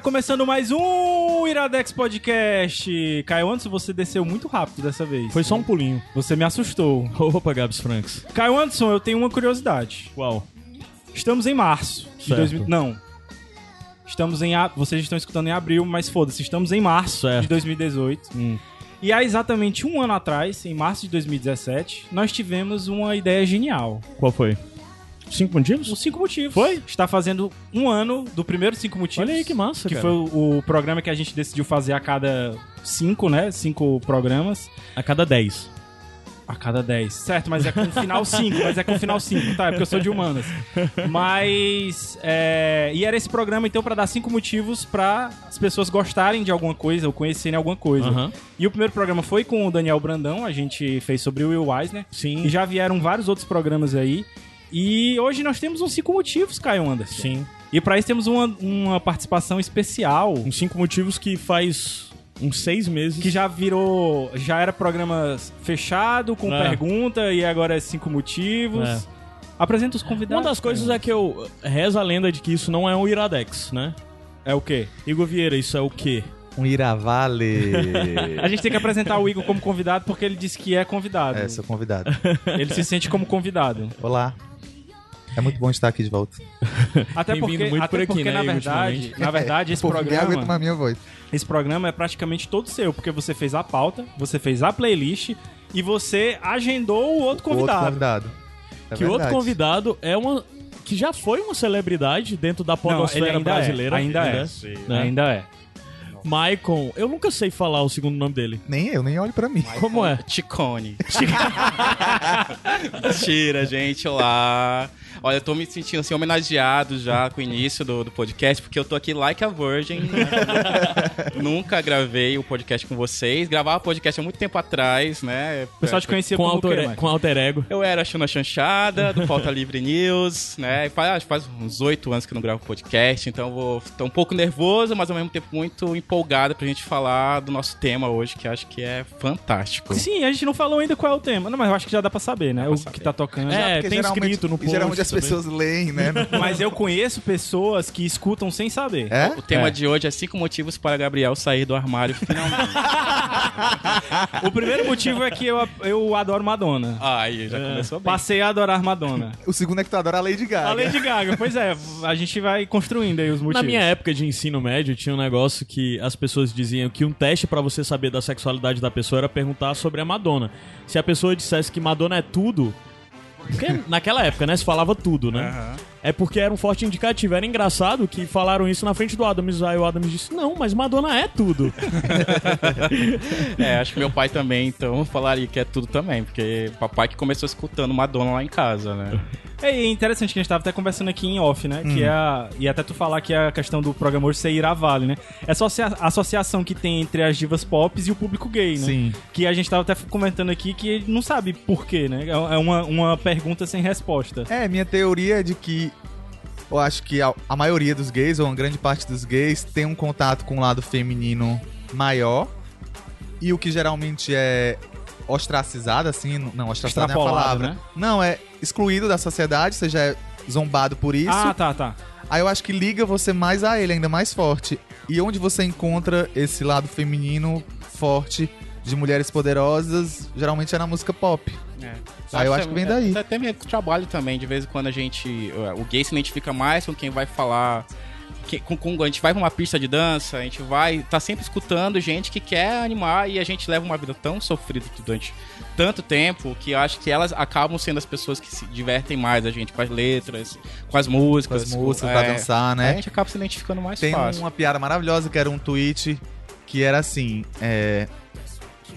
Está começando mais um Iradex Podcast. Caio Anderson, você desceu muito rápido dessa vez. Foi só um pulinho. Você me assustou. Opa, Gabs Franks. Caio Anderson, eu tenho uma curiosidade. Qual? Estamos em março de Certo. 2000. Não. Estamos em. a- Vocês estão escutando em abril, mas foda-se, estamos em março Certo. de 2018. Hum. E há exatamente um ano atrás, em março de 2017, nós tivemos uma ideia genial. Qual foi? Cinco motivos? Os cinco motivos. Foi? Está fazendo um ano do primeiro cinco motivos. Olha aí que massa, Que cara. foi o, o programa que a gente decidiu fazer a cada cinco, né? Cinco programas. A cada dez. A cada dez. Certo, mas é com final cinco. mas é com final cinco, tá? É porque eu sou de humanas. Mas. é, E era esse programa, então, pra dar cinco motivos pra as pessoas gostarem de alguma coisa ou conhecerem alguma coisa. Aham. E o primeiro programa foi com o Daniel Brandão, a gente fez sobre o Will Eisner. Sim. E já vieram vários outros programas aí. E hoje nós temos uns cinco motivos, Caio Anderson. Sim. E pra isso temos uma, uma participação especial. Uns cinco motivos que faz uns seis meses. Que já virou. Já era programa fechado, com É. pergunta, e agora é cinco motivos. É. Apresenta os convidados. Uma das coisas é que eu reza a lenda de que isso não é um Iradex, né? É o quê? Igor Vieira, isso é o quê? Um Iravale. A gente tem que apresentar o Igor como convidado porque ele disse que é convidado. é, sou convidado. Ele se sente como convidado. Olá. É muito bom estar aqui de volta. Até Tem porque, até por aqui, porque né, na verdade, na verdade, esse Pô, programa, minha voz. esse programa é praticamente todo seu, porque você fez a pauta, você fez a playlist e você agendou o outro O outro convidado. convidado. É que o outro convidado é uma. Que já foi uma celebridade dentro da Não, ele podosfera ainda brasileira. é. Ainda é. né? Ainda é. Maicon, eu nunca sei falar o segundo nome dele. Nem eu, nem olho pra mim. Como é? Ticone. Mentira, gente. Olá. Olha, eu tô me sentindo assim homenageado já com o início do, do podcast, porque eu tô aqui like a virgin. né? Nunca gravei o podcast com vocês. Gravava podcast há muito tempo atrás, né? O pessoal te conhecia Com alter, com alter ego. Eu era a Chuna Chanchada, do Pauta Livre News, né? Faz, faz uns oito anos que eu não gravo podcast, então eu vou tô um pouco nervoso, mas ao mesmo tempo muito empolgado pra gente falar do nosso tema hoje, que acho que é fantástico. Sim, a gente não falou ainda qual é o tema. Não, mas eu acho que já dá pra saber, né? pra o saber. que tá tocando. É, tem geralmente- escrito no post Geralmente as também. pessoas leem, né? Mas eu conheço pessoas que escutam sem saber. É? O tema É. de hoje é cinco motivos para Gabriel sair do armário finalmente. O primeiro motivo é que eu, eu adoro Madonna. Aí, já começou bem. Passei a adorar Madonna. O segundo é que tu adora a Lady Gaga. A Lady Gaga, pois é, a gente vai construindo aí os motivos. Na minha época de ensino médio, tinha um negócio que as pessoas diziam que um teste pra você saber da sexualidade da pessoa era perguntar sobre a Madonna. Se a pessoa dissesse que Madonna é tudo. Porque naquela época, né? Se falava tudo, né? Aham. É porque era um forte indicativo. Era engraçado que falaram isso na frente do Adams. Aí o Adams disse: Não, mas Madonna é tudo. É, acho que meu pai também, então, falaria que é tudo também, porque papai que começou escutando Madonna lá em casa, né? É e é interessante que a gente tava até conversando aqui em off, né? Que é a, e até tu falar que é a questão do programa hoje ser Iravale, né? É só a associação que tem entre as divas pop e o público gay, né? Sim. Que a gente tava até comentando aqui que não sabe por quê, né? É uma, uma pergunta sem resposta. É, minha teoria é de que eu acho que a, a maioria dos gays, ou uma grande parte dos gays, tem um contato com o lado feminino maior. E o que geralmente é ostracizado, assim, não, ostracizado não é a palavra. né? Não, é excluído da sociedade, você já é zombado por isso. Ah, tá, tá. Aí eu acho que liga você mais a ele, ainda mais forte. E onde você encontra esse lado feminino forte de mulheres poderosas, geralmente é na música pop. Ah, eu acho que vem daí. Até mesmo com o trabalho também, de vez em quando a gente. O gay se identifica mais com quem vai falar. que- com, com- a gente vai pra uma pista de dança, a gente vai. tá sempre escutando gente que quer animar e a gente leva uma vida tão sofrida durante tanto tempo que eu acho que elas acabam sendo as pessoas que se divertem mais a gente com as letras, com as Com músicas. as músicas com- pra é, dançar, A né? gente acaba se identificando mais Tem fácil. uma piada maravilhosa que era um tweet que era assim: é,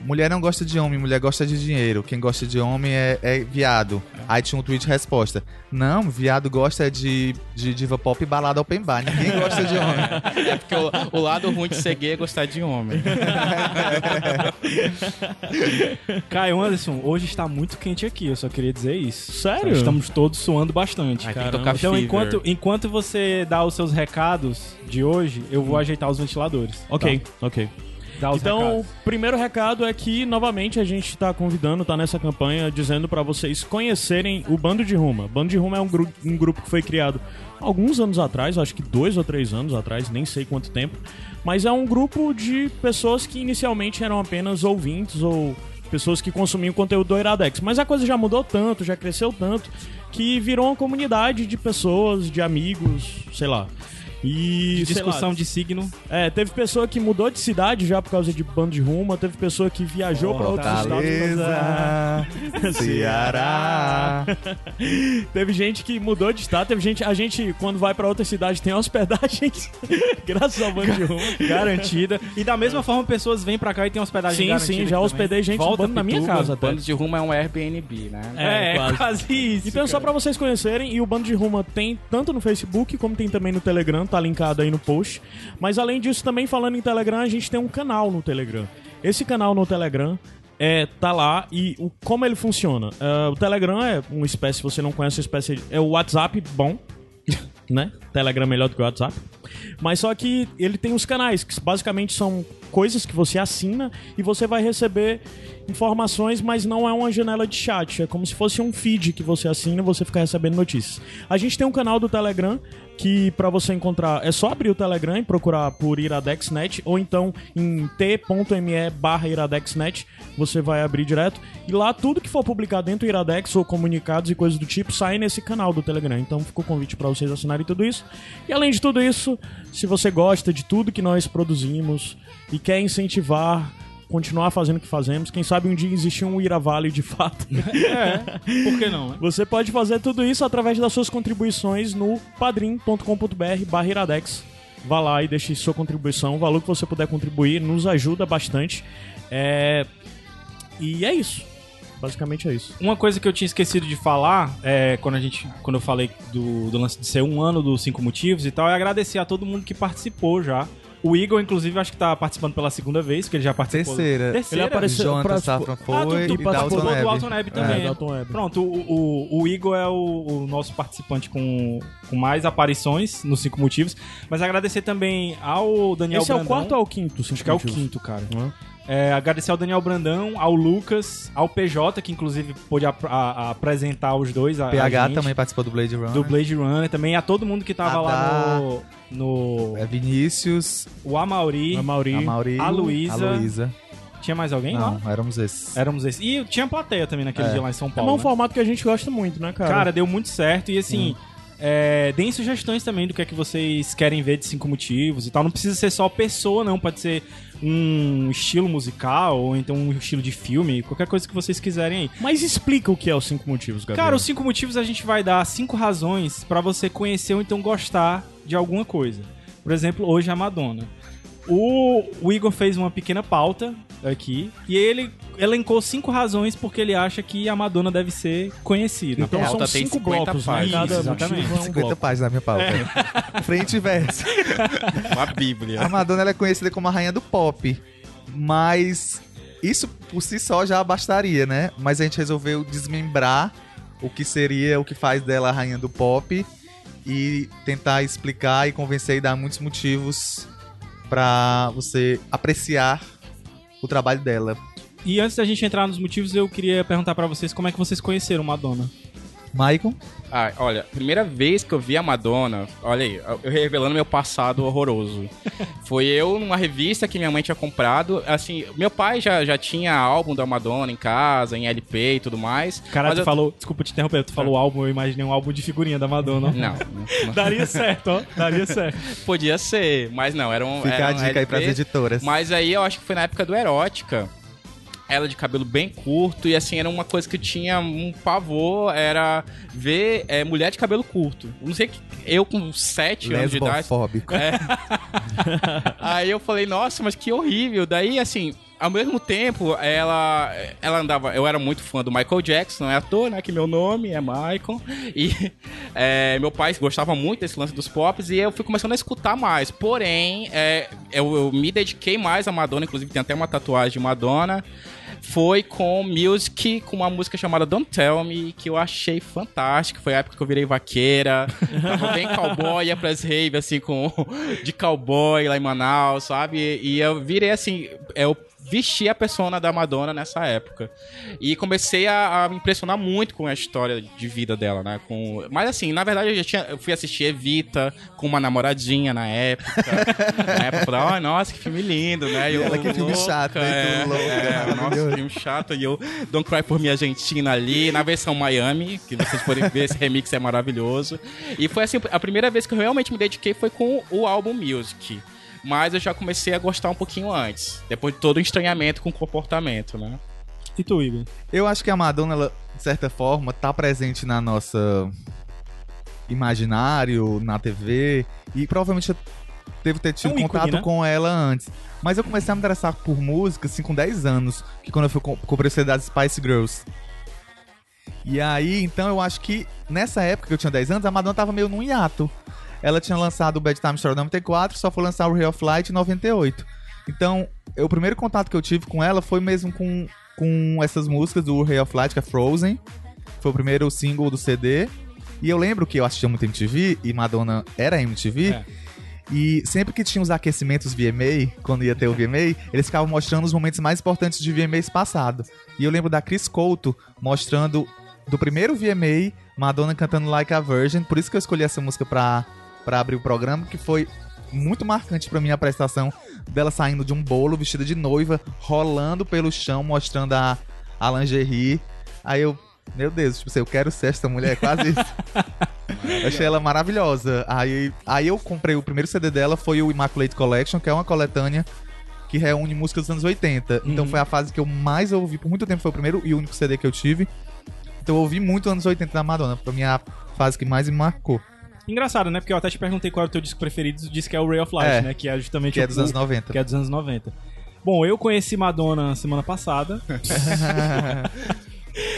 Mulher não gosta de homem, mulher gosta de dinheiro. Quem gosta de homem é, é viado. Aí tinha um tweet de resposta: Não, viado gosta de, de diva pop e balada open bar. Ninguém gosta de homem. É porque o, o lado ruim de ser gay é gostar de homem. Caio Anderson, hoje está muito quente aqui, eu só queria dizer isso. Sério? Estamos todos suando bastante. Ai, Então, Fever. enquanto, enquanto você dá os seus recados de hoje, eu vou ajeitar os ventiladores. Ok, Tá? ok. Então, o primeiro recado é que, novamente, a gente tá convidando, tá nessa campanha, dizendo pra vocês conhecerem o Bando de Ruma. Bando de Ruma é um, gru um grupo que foi criado alguns anos atrás, acho que dois ou três anos atrás, nem sei quanto tempo. Mas é um grupo de pessoas que inicialmente eram apenas ouvintes ou pessoas que consumiam conteúdo do Iradex. Mas a coisa já mudou tanto, já cresceu tanto, que virou uma comunidade de pessoas, de amigos, sei lá. E De sei lá, discussão de signo. é, teve pessoa que mudou de cidade já por causa de bando de ruma, teve pessoa que viajou pra outros estados. Fortaleza, Ceará. Teve gente que mudou de estado, teve gente, a gente quando vai pra outra cidade tem hospedagem graças ao bando de ruma. Garantida. E da mesma forma, pessoas vêm pra cá e tem hospedagem Sim, garantida. sim, aqui já também. hospedei gente Volta, bando na minha casa até. Bando de rumo é um Airbnb, né? É, É, é quase. quase isso. Então, só cara. pra vocês conhecerem, e o Bando de Ruma tem tanto no Facebook como tem também no Telegram, tá linkado aí no post. Mas além disso, também falando em Telegram, a gente tem um canal no Telegram. Esse canal no Telegram é, tá lá e o, como ele funciona? É, o Telegram é uma espécie, se você não conhece, uma espécie. É o WhatsApp bom, né? Telegram é melhor do que o WhatsApp. Mas só que ele tem os canais, que basicamente são coisas que você assina e você vai receber informações, mas não é uma janela de chat. É como se fosse um feed que você assina e você fica recebendo notícias. A gente tem um canal do Telegram que pra você encontrar é só abrir o Telegram e procurar por iradexnet ou então em t.me barra iradexnet você vai abrir direto e lá tudo que for publicado dentro do Iradex ou comunicados e coisas do tipo sai nesse canal do Telegram. Então fica o convite pra vocês assinarem tudo isso. E além de tudo isso, se você gosta de tudo que nós produzimos e quer incentivar continuar fazendo o que fazemos, quem sabe um dia existir um Ira Vale de fato. Por que não? né? Você pode fazer tudo isso através das suas contribuições no padrim.com.br barra iradex. Vá lá e deixe sua contribuição. O valor que você puder contribuir nos ajuda bastante. É... E é isso. Basicamente é isso. Uma coisa que eu tinha esquecido de falar, é, quando, a gente, quando eu falei do, do lance de ser um ano dos cinco motivos e tal, é agradecer a todo mundo que participou já. O Igor, inclusive, acho que tá participando pela segunda vez, que ele já participou. Terceira. Terceira. Ele apareceu- Jonathan pra- Safran foi Ah, tu, tu e participou Dalton do. Alton Web também. É, Dalton Webb. Pronto, o, o, o Igor é o, o nosso participante com, com mais aparições nos Cinco Motivos. Mas agradecer também ao Daniel Esse é o Brandão. quarto ou é o quinto? Acho que é o quinto, cara. Hã? É, agradecer ao Daniel Brandão, ao Lucas, ao PJ, que inclusive pôde ap- a- a- apresentar os dois. A, a PH gente, também participou do Blade Runner. Do Blade Runner, também a todo mundo que tava A lá da- no. no É Vinícius, o Amauri. A Mauri. a Mauri, A Luísa. a Luísa. Tinha mais alguém lá? Não, éramos esses. Éramos esses. E tinha plateia também naquele É. dia lá em São É Paulo. um né? formato que a gente gosta muito, né, cara? Cara, deu muito certo. E assim, é, deem sugestões também do que é que vocês querem ver de cinco motivos e tal. Não precisa ser só pessoa, não. Pode ser um estilo musical ou então um estilo de filme, qualquer coisa que vocês quiserem aí. Mas explica o que é os cinco motivos, Gabriel. Cara, os cinco motivos a gente vai dar cinco razões pra você conhecer ou então gostar de alguma coisa. Por exemplo, hoje a Madonna. O, o Igor fez uma pequena pauta aqui e ele elencou cinco razões porque ele acha que a Madonna deve ser conhecida. Então são cinco 50 blocos, né? páginas. Cada motivo exatamente. é um 50 bloco. páginas na minha pauta. Frente e verso. Uma bíblia. A Madonna ela é conhecida como a rainha do pop. Mas isso por si só já bastaria, né? Mas a gente resolveu desmembrar o que seria, o que faz dela a rainha do pop e tentar explicar e convencer e dar muitos motivos pra você apreciar o trabalho dela. E antes da gente entrar nos motivos, eu queria perguntar pra vocês como é que vocês conheceram Madonna. Maicon? Ah, olha, primeira vez que eu vi a Madonna, olha aí, eu revelando meu passado horroroso. Foi eu numa revista que minha mãe tinha comprado. Assim, meu pai já, já tinha álbum da Madonna em casa, em LP e tudo mais. Cara, mas tu eu- falou, desculpa te interromper, tu falou álbum, eu imaginei um álbum de figurinha da Madonna. Não, não, Daria certo, ó. Daria certo. podia ser, mas não, era um. Fica era a um dica aí pras LP. editoras. Mas aí eu acho que foi na época do Erótica. Ela de cabelo bem curto e assim, era uma coisa que tinha um pavor, era ver é, mulher de cabelo curto. Não sei que eu com 7 anos de idade. É. Aí eu falei, nossa, mas que horrível. Daí, assim, ao mesmo tempo, ela, ela andava. Eu era muito fã do Michael Jackson, não é à toa, né? Que meu nome é Michael. E é, meu pai gostava muito desse lance dos pops e eu fui começando a escutar mais. Porém, é, eu, eu me dediquei mais a Madonna, inclusive tem até uma tatuagem de Madonna. Foi com Music, com uma música chamada Don't Tell Me, que eu achei fantástico. Foi a época que eu virei vaqueira. Tava bem cowboy, ia pras raves, assim, com, de cowboy lá em Manaus, sabe? E eu virei, assim, eu vesti a persona da Madonna nessa época. E comecei a, a me impressionar muito com a história de vida dela, né? Com... Mas assim, na verdade eu já tinha. Eu fui assistir Evita com uma namoradinha na época. na época eu falei, "Ai, nossa, que filme lindo, né? E eu, ela, que filme louca, chato, né? É, louco, é, maravilhoso. nossa, filme chato. E eu, Don't Cry por Me Argentina ali, na versão Miami, que vocês podem ver, esse remix é maravilhoso. E foi assim, a primeira vez que eu realmente me dediquei foi com o álbum Music. Mas eu já comecei a gostar um pouquinho antes. Depois de todo o estranhamento com o comportamento, né? E tu, Igor? Eu acho que a Madonna, ela, de certa forma, tá presente na nossa imaginário, na TV, e provavelmente eu devo ter tido É um ícone, contato né? com ela antes. Mas eu comecei a me interessar por música, assim, com 10 anos, que quando eu fui co- comprei o CD das Spice Girls. E aí, então, eu acho que nessa época que eu tinha 10 anos, a Madonna tava meio num hiato. Ela tinha lançado o Bad Time Story em 94, só foi lançar o Ray of Light em 98. Então, eu- o primeiro contato que eu tive com ela foi mesmo com, com essas músicas do Ray of Light, que é Frozen. Foi o primeiro single do CD. E eu lembro que eu assistia muito MTV, e Madonna era MTV. É. E sempre que tinha os aquecimentos VMA, quando ia ter o VMA, eles ficavam mostrando os momentos mais importantes de VMAs passado. E eu lembro da Chris Couto mostrando do primeiro VMA, Madonna cantando Like a Virgin. Por isso que eu escolhi essa música pra, pra abrir o programa, que foi muito marcante pra mim a prestação dela saindo de um bolo, vestida de noiva, rolando pelo chão, mostrando a, a lingerie. Aí eu, meu Deus, tipo assim, eu quero ser essa mulher, quase isso. Achei ela maravilhosa. Aí, aí eu comprei o primeiro CD dela, foi o Immaculate Collection, que é uma coletânea que reúne músicas dos anos 80. Então Uhum. foi a fase que eu mais ouvi, por muito tempo foi o primeiro e único CD que eu tive. Então eu ouvi muito anos 80 da Madonna, mim é a fase que mais me marcou, Engraçado, né? Porque eu até te perguntei qual era o teu disco preferido, tu disse que é o Ray of Light, É. né? Que é justamente que é o- dos anos 90. que é dos anos 90. Bom, eu conheci Madonna semana passada.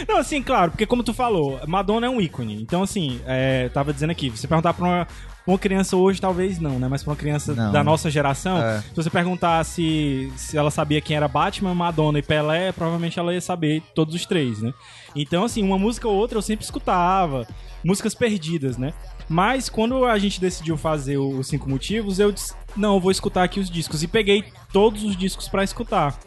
Não, assim, claro, porque como tu falou, Madonna é um ícone. Então, assim, é, tava dizendo aqui, você perguntar pra uma, uma criança hoje, talvez não, né? Mas pra uma criança Não. da nossa geração, É. se você perguntar se, se ela sabia quem era Batman, Madonna e Pelé, provavelmente ela ia saber todos os três, né? Então, assim, uma música ou outra eu sempre escutava. Músicas perdidas, né? Mas quando a gente decidiu fazer o- os cinco motivos, eu disse, não, eu vou escutar aqui os discos. E peguei todos os discos pra escutar.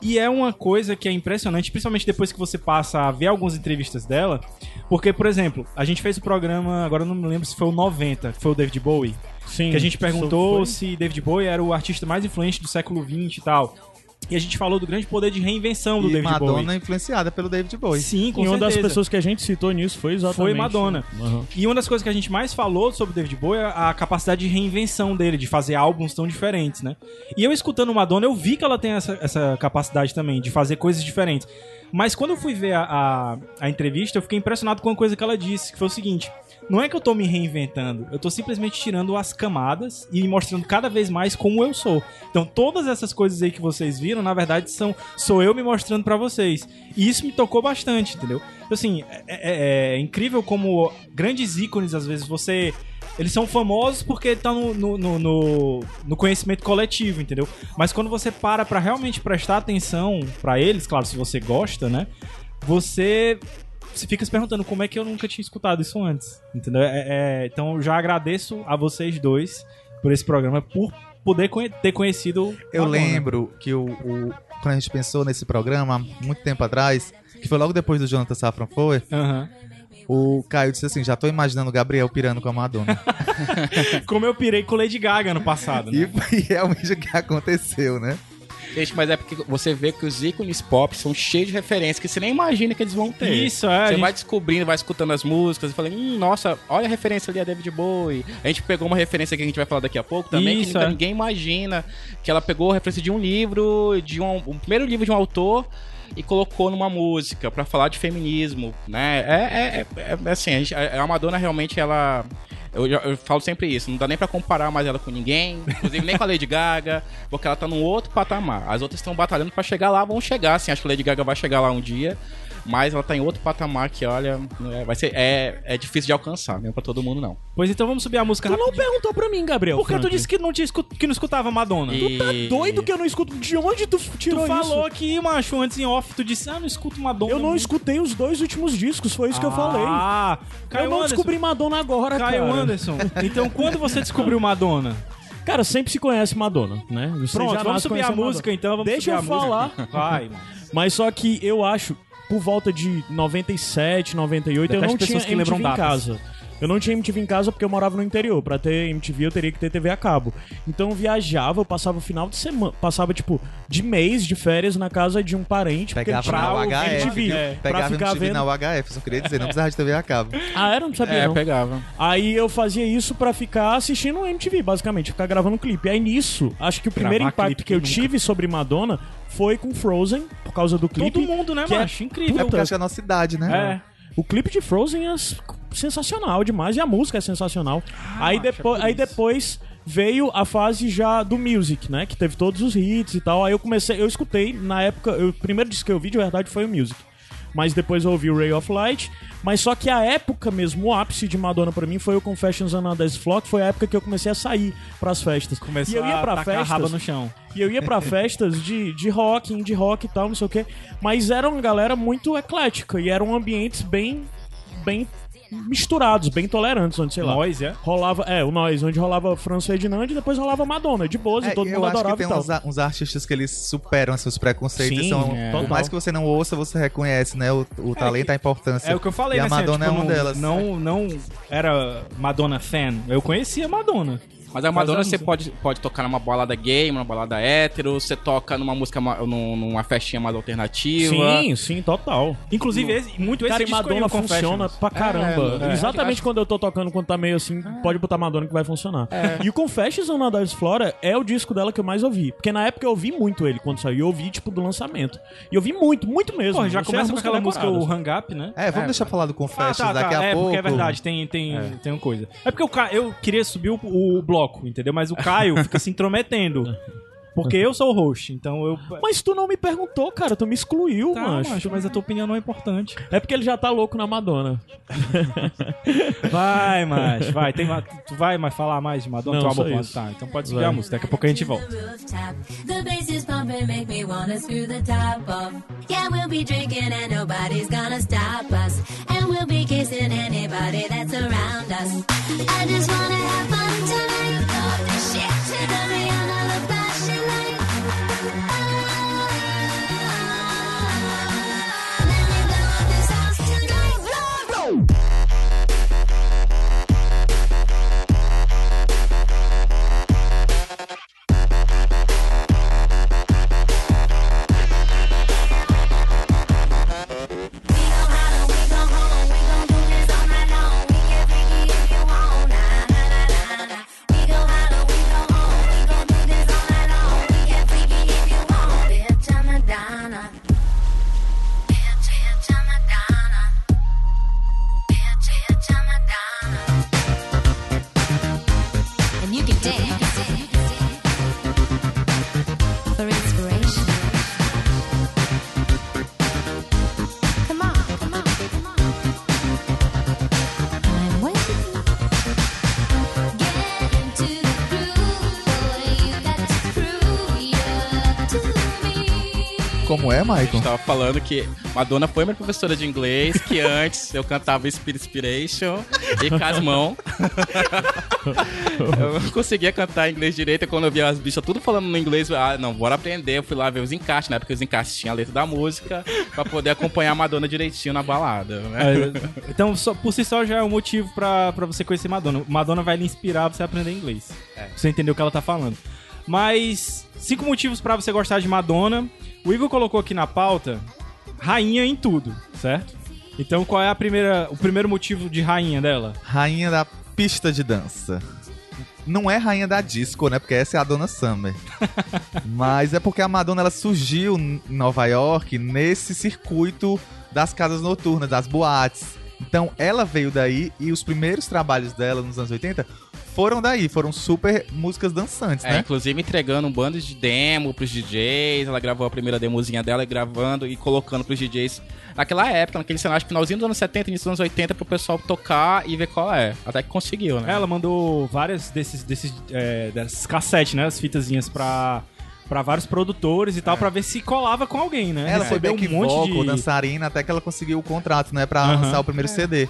E é uma coisa que é impressionante, principalmente depois que você passa a ver algumas entrevistas dela. Porque, por exemplo, a gente fez o programa, agora eu não me lembro se foi o 90, que foi o David Bowie. Sim. Que a gente perguntou se David Bowie era o artista mais influente do século XX e tal. E a gente falou do grande poder de reinvenção do E David Madonna Bowie. influenciada pelo David Bowie. Sim, com. E uma das certeza. pessoas que a gente citou nisso foi exatamente... Foi Madonna. Aham. E uma das coisas que a gente mais falou sobre o David Bowie é a capacidade de reinvenção dele, de fazer álbuns tão diferentes, né? E eu escutando Madonna, eu vi que ela tem essa, essa capacidade também, de fazer coisas diferentes. Mas quando eu fui ver a, a, a entrevista, eu fiquei impressionado com uma coisa que ela disse, que foi o seguinte: não é que eu tô me reinventando, eu tô simplesmente tirando as camadas e mostrando cada vez mais como eu sou. Então, todas essas coisas aí que vocês viram, na verdade, são sou eu me mostrando pra vocês. E isso me tocou bastante, entendeu? Assim, é, é- é incrível como grandes ícones, às vezes, você. Eles são famosos porque estão no, no, no, no- no conhecimento coletivo, entendeu? Mas quando você para pra realmente prestar atenção pra eles, claro, se você gosta, né? Você você fica se perguntando como é que eu nunca tinha escutado isso antes, entendeu? É- é- então eu já agradeço a vocês dois por esse programa, por poder conhe- ter conhecido. Eu lembro que o, o- quando a gente pensou nesse programa, muito tempo atrás, que foi logo depois do Jonathan Safran foi, Aham. O Caio disse assim: já tô imaginando o Gabriel pirando com a Madonna. Como eu pirei com Lady Gaga no passado, né? e foi realmente o que aconteceu, né? Gente, mas é porque você vê que os ícones pop são cheios de referências que você nem imagina que eles vão ter. Isso, é, Você gente- vai descobrindo, vai escutando as músicas e fala, hum, nossa, olha a referência ali a David Bowie. A gente pegou uma referência que a gente vai falar daqui a pouco também, Isso, que é. ninguém imagina. Que ela pegou a referência de um livro, de um, um primeiro livro de um autor e colocou numa música pra falar de feminismo, né? É, é, é- é assim, a, gente, a Madonna realmente, ela... Eu, eu falo sempre isso, não dá nem pra comparar mais ela com ninguém, inclusive nem com a Lady Gaga, porque ela tá num outro patamar. As outras estão batalhando pra chegar lá, vão chegar, assim, acho que a Lady Gaga vai chegar lá um dia, mas ela tá em outro patamar que, olha, é, vai ser, é, é difícil de alcançar, não é pra todo mundo, não. Pois então vamos subir a música Tu não rapidinho. perguntou pra mim, Gabriel. Por que tu disse que não, tinha escu- que não escutava Madonna? E- Tá doido que eu não escuto? De onde tu Tu tirou falou isso? aqui, macho, antes em off, tu disse, ah, não escuto Madonna. Eu não muito. escutei os dois últimos discos, foi isso que eu falei. Ah, Caio eu não Anderson. descobri Madonna agora, Caio cara. Anderson. Então, quando você descobriu Madonna? Cara, sempre se conhece Madonna, né? Você Pronto, já vamos nasce subir a conhecendo música então. Vamos Deixa subir eu a falar. Música. Vai, mano. Mas só que eu acho, por volta de 97, 98, eu Detesto não tinha pessoas que MTV em datas. casa. Eu não tinha MTV em casa porque eu morava no interior. Pra ter MTV eu teria que ter TV a cabo. Então eu viajava, eu passava o final de semana, passava tipo de mês de férias na casa de um parente, Pegava na UHF. MTV, pra Pegava ficar MTV vendo. na UHF, só queria dizer, não precisava de TV a cabo. Ah, era? Não sabia É, não. pegava. Aí eu fazia isso pra ficar assistindo MTV, basicamente, ficar gravando clipe. Aí nisso, acho que o primeiro Gravar impacto que eu nunca. tive sobre Madonna foi com Frozen, por causa do clipe. Todo mundo, né, que é- macho? É Incrível. porque acho que é a nossa idade, né? É. O clipe de Frozen é s- sensacional demais e a música é sensacional. aí, macho, é depois, por aí depois veio a fase já do music, né? Que teve todos os hits e tal. Aí eu comecei, eu escutei na época, eu- o primeiro disco que eu vi de verdade foi o music. Mas depois eu ouvi o Ray of Light. Mas só que a época mesmo, o ápice de Madonna pra mim foi o Confessions on a Floor, que foi a época que eu comecei a sair pras festas. Começou e eu ia a pra tacar a festas. raba no chão. E eu ia pra festas de, de rock, indie rock e tal, não sei o quê. Mas era uma galera muito eclética e eram ambientes bem, bem misturados, bem tolerantes, onde, sei lá. Nós, é? Rolava, é, o nós, onde rolava Franz Ferdinand e depois rolava Madonna, de boas, É, e todo eu mundo acho que adorava tem e tal. uns, a- uns artistas que eles superam seus preconceitos. Sim, e são, é. Por Total. mais que você não ouça, você reconhece, né? O, o talento, a importância. É o que eu falei, E né? a Madonna assim, é tipo, uma delas. Não, não era Madonna fan. Eu conhecia Madonna. Mas a Madonna você pode, pode tocar numa balada gay, numa balada hétero, você toca numa música, ma- num- numa festinha mais alternativa. Sim, sim, total. Inclusive, esse, muito esse Cara, disco Madonna funciona pra caramba. é. Exatamente Acho- quando eu tô tocando, quando tá meio assim, pode botar Madonna que vai funcionar. E o Confessions on a Dance Flora é o disco dela que eu mais ouvi. Porque na época eu ouvi muito ele quando saiu. E eu ouvi, tipo, do lançamento. E eu ouvi muito, muito mesmo. Pô, já Eu sei começa com aquela música, o Hang Up, né? É, vamos deixar falar do Confessions Ah, tá, daqui tá. a é, pouco. porque é verdade, tem, tem, tem uma coisa. É porque Ca... eu queria subir o, o bloco, entendeu? Mas o Caio fica se intrometendo. Porque eu sou o host, então eu. Mas tu não me perguntou, cara. Tu me excluiu, Tá, macho. macho, mas a tua opinião não é importante. É porque ele já tá louco na Madonna. Vai, macho, vai. Tem, tu vai mais falar mais de Madonna? Não, Tu só amor, isso. Tá, então pode subir Vai. a música. Daqui a pouco a gente volta. The bass is pumping, make me wanna screw the top off. Yeah, we'll be drinking and nobody's gonna stop us. And we'll be kissing anybody that's around us. I just wanna have fun tonight. É, Eu Michael? tava falando que Madonna foi minha professora de inglês, que antes eu cantava Spirit Inspiration e Casmão. eu não conseguia cantar inglês direito, quando eu via as bichas tudo falando no inglês, ah, não, bora aprender. Eu fui lá ver os encaixes, né? Porque os encaixes tinham a letra da música, pra poder acompanhar a Madonna direitinho na balada, né? É, então, só- por si só já é um motivo pra, pra você conhecer Madonna. Madonna vai lhe inspirar pra você aprender inglês. É. Pra você entender o que ela tá falando. Mas, cinco motivos pra você gostar de Madonna. O Igor colocou aqui na pauta rainha em tudo, certo? Então, qual é a primeira, o primeiro motivo de rainha dela? Rainha da pista de dança. Não é rainha da disco, né? Porque essa é a Dona Summer. Mas é porque a Madonna ela surgiu em Nova York nesse circuito das casas noturnas, das boates. Então ela veio daí e os primeiros trabalhos dela nos anos 80 foram daí, foram super músicas dançantes, É, né? inclusive entregando um bando de demo pros DJs. Ela gravou a primeira demozinha dela e gravando e colocando pros DJs naquela época, naquele cenário finalzinho dos anos 70, início dos anos 80, pro pessoal tocar e ver qual é. Até que conseguiu, né? Ela mandou várias desses, desses, é, dessas cassetes, né? As fitazinhas pra, pra vários produtores e tal, pra ver se colava com alguém, né? Ela foi Recebeu back vocal, dançarina, até que ela conseguiu o contrato, né? Pra Aham. lançar o primeiro CD.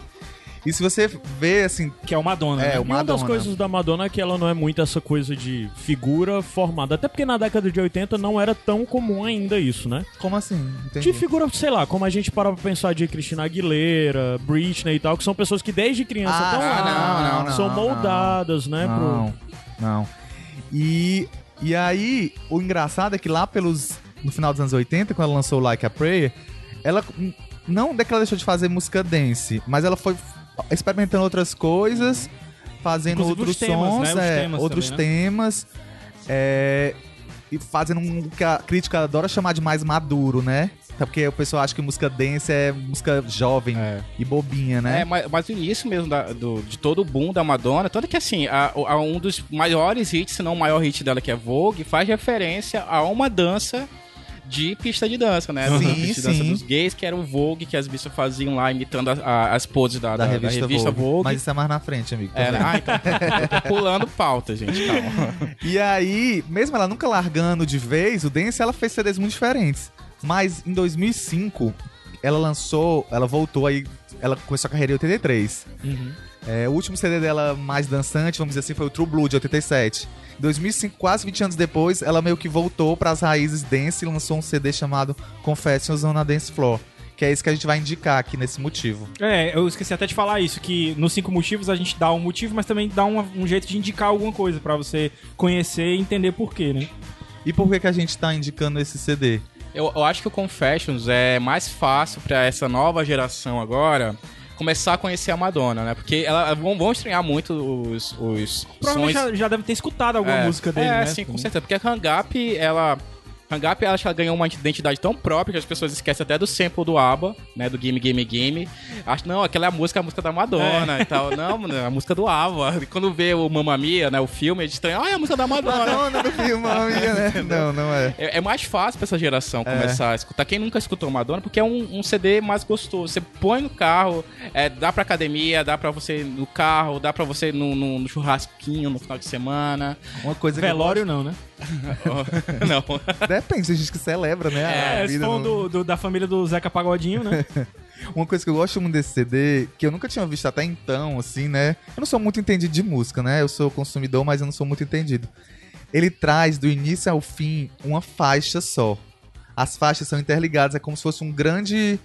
E se você vê, assim, Que é o Madonna, É, né? o E uma das Madonna. coisas da Madonna é que ela não é muito essa coisa de figura formada. Até porque na década de 80 não era tão comum ainda isso, né? como assim? Entendi. De figura, sei lá, como a gente para pra pensar de Christina Aguilera, Britney e tal, que são pessoas que desde criança Ah, estão lá, não, não, não, são não. moldadas, né? pro- Não, não. E, e aí, o engraçado é que lá pelos. No final dos anos 80, quando ela lançou Like a Prayer, ela. Não é que ela deixou de fazer música dance, mas ela foi experimentando outras coisas, fazendo Inclusive outros os temas, sons, né? É, outros também, né? temas. é, e fazendo um que a crítica adora chamar de mais maduro, né? Até porque o pessoal acha que música dance é música jovem É. e bobinha, né? É, mas, mas o início mesmo da- do- de todo o boom da Madonna, tanto que assim, a- a um dos maiores hits, se não o maior hit dela, que é Vogue, faz referência a uma dança de pista de dança, né? Sim, Da pista de dança sim. dos gays, que era o Vogue, que as bichas faziam lá, imitando a- a- as poses da, da, da- revista, revista Vogue. Vogue. Mas isso é mais na frente, amigo. É, né? Ah, então, pulando pauta, gente, calma. E aí, mesmo ela nunca largando de vez o dance, ela fez CDs muito diferentes. Mas em 2005, ela lançou, ela voltou aí, ela começou a carreira em 83. É, o último CD dela mais dançante, vamos dizer assim, foi o True Blue, de 87. Em 2005, quase 20 anos depois, ela meio que voltou pras raízes dance e lançou um CD chamado Confessions on a Dance Floor. Que é isso que a gente vai indicar aqui nesse motivo. É, eu esqueci até de falar isso, que nos cinco motivos a gente dá um motivo, mas também dá um, um jeito de indicar alguma coisa pra você conhecer e entender por quê, né? E por que, que a gente tá indicando esse CD? Eu, eu acho que o Confessions é mais fácil pra essa nova geração agora começar a conhecer a Madonna, né? Porque ela vão, vão estranhar muito os, os Provavelmente sons... já, já deve ter escutado alguma É, música dele, é, né? sim, com certeza. Porque a Hang Up, ela... Hang Up, ela acho que ela ganhou uma identidade tão própria que as pessoas esquecem até do sample do ABBA, né? Do Gimme, Gimme, Gimme. Acho não, aquela é a música, a música da Madonna e tal. Não, mano, é a música do ABBA. E quando vê o Mamma Mia, né? O filme, a gente estranha, ah, é a música da Madonna. Madonna do filme, amiga, né? Não, não é. É, é mais fácil pra essa geração começar a escutar. Quem nunca escutou Madonna, porque é um, um CD mais gostoso. Você põe no carro, é, dá pra academia, dá pra você no carro, dá pra você no, no- no churrasquinho no final de semana. Uma coisa Velório não, né? Não. Depende, tem gente que celebra, né? a É, esse vida no- do, do- da família do Zeca Pagodinho, né? Uma coisa que eu gosto muito desse CD, que eu nunca tinha visto até então, assim, né? Eu não sou muito entendido de música, né? Eu sou consumidor, mas eu não sou muito entendido. Ele traz do início ao fim uma faixa só. As faixas são interligadas, é como se fosse um grande.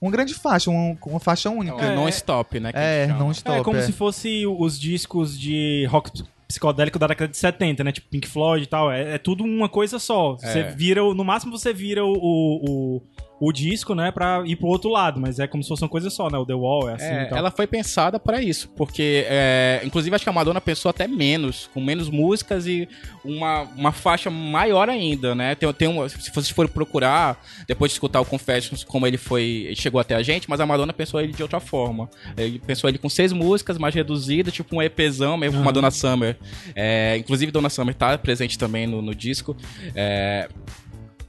Uma grande faixa, uma, uma faixa única. É, non-stop, né? que É, chama. não stop. é como é. se fosse os discos de rock psicodélico da década de 70, né? Tipo Pink Floyd e tal. É, é tudo uma coisa só. Você É. vira, o- no máximo você vira o, o, o disco, né? Pra ir pro outro lado. Mas é como se fosse uma coisa só, né? O The Wall é assim É, e tal. ela foi pensada para isso, porque é, inclusive acho que a Madonna pensou até menos, com menos músicas e uma, uma faixa maior ainda, né? Tem, tem uma, se vocês forem procurar, depois de escutar o Confessions, como ele foi, ele chegou até a gente, mas a Madonna pensou ele de outra forma. Ele pensou ele com seis músicas, mais reduzido, tipo um EPzão, mesmo com uma Dona Summer. É, inclusive Dona Summer tá presente também no, no disco. É,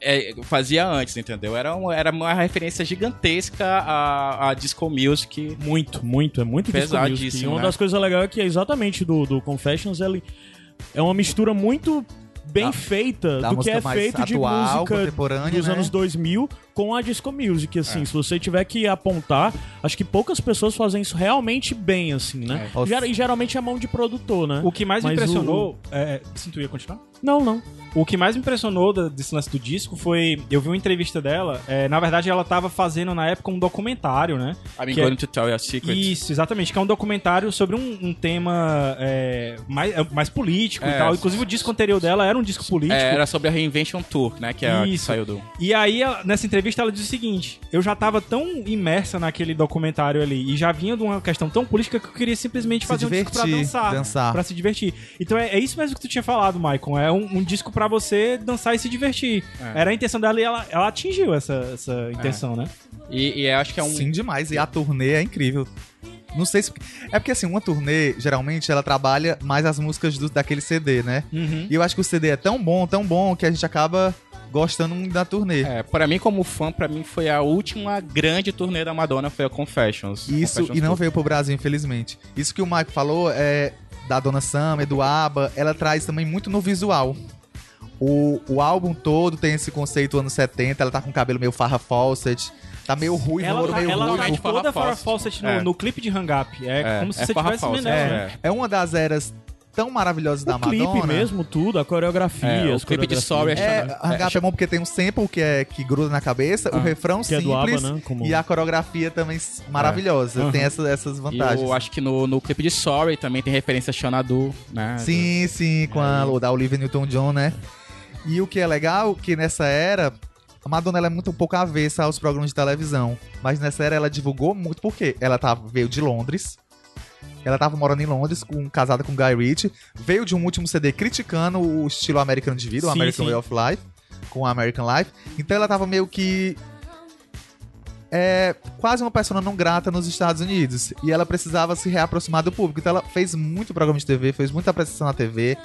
é, fazia antes, entendeu? Era, um, era uma referência gigantesca a, a disco music. Muito, muito, é muito disco music. E uma né? das coisas legais é que é exatamente do, do Confessions, ele é uma mistura muito bem Da- feita da do que música é feito de atual, música contemporânea, dos né? anos 2000 com a disco music, É. assim. Se você tiver que apontar, acho que poucas pessoas fazem isso realmente bem, assim, né? É. Ger- E geralmente é mão de produtor, né? O que mais me Mas impressionou. É, se tu ia continuar? Não, não. O que mais me impressionou da- desse lance do disco foi. Eu vi uma entrevista dela. é, na verdade, ela tava fazendo na época um documentário, né? I'm Que é- going to tell you a secret. Isso, exatamente. Que é um documentário sobre um, um tema é, mais, é, mais político e É. tal. Inclusive, o disco anterior dela era um disco político. É, era sobre a Reinvention Tour, né? Que é a que Isso. saiu do. E aí, ela- nessa entrevista, ela diz o seguinte: eu já tava tão imersa naquele documentário ali e já vinha de uma questão tão política que eu queria simplesmente Se fazer um disco pra divertir, dançar. dançar. Pra se divertir. Então é, é isso mesmo que tu tinha falado, Maicon. É um, um disco pra você dançar e se divertir. É. Era a intenção dela e ela, ela atingiu essa, essa intenção, né? E, e eu acho que é um. Sim, demais. E a turnê é incrível. Não sei se. É porque assim, uma turnê, geralmente, ela trabalha mais as músicas do, daquele CD, né? Uhum. E eu acho que o CD é tão bom, tão bom, que a gente acaba gostando muito da turnê. É, pra mim, como fã, pra mim foi a última grande turnê da Madonna, foi a Confessions. Isso, Confessions e não Tour. veio pro Brasil, infelizmente. Isso que o Mike falou é da Dona Summer, do ABBA, ela traz também muito no visual. O, o álbum todo tem esse conceito anos 70, ela tá com o cabelo meio Farrah Fawcett, tá meio ruivo, Ela, tá, meio ela ruivo. tá ruivo. toda Farrah Farrah Fawcett no, É. no clipe de Hang Up. É, É, como se é você Farrah tivesse ela, é. né? É uma das eras tão maravilhosas da o clipe Madonna. mesmo, tudo, a coreografia, É, o clipe de. Sorry É, É, Up é bom porque tem um sample que, é, que gruda na cabeça, o refrão que é do simples ABBA, né? Como- e a coreografia também maravilhosa. Tem essa- essas E vantagens. eu acho que no, no clipe de Sorry também tem referência a Xanadu, né? Sim, sim, com a o da Olivia Newton-John, né? E o que é legal, que nessa era, a Madonna ela é muito um pouco avessa aos programas de televisão. Mas nessa era ela divulgou muito, porque ela tava, veio de Londres, ela tava morando em Londres, com, casada com Guy Ritchie, veio de um último CD criticando o estilo americano de vida, o Sim, American sim. Way of Life, com American Life. Então ela tava meio que é quase uma persona não grata nos Estados Unidos. E ela precisava se reaproximar do público. Então ela fez muito programa de TV, fez muita apresentação na TV.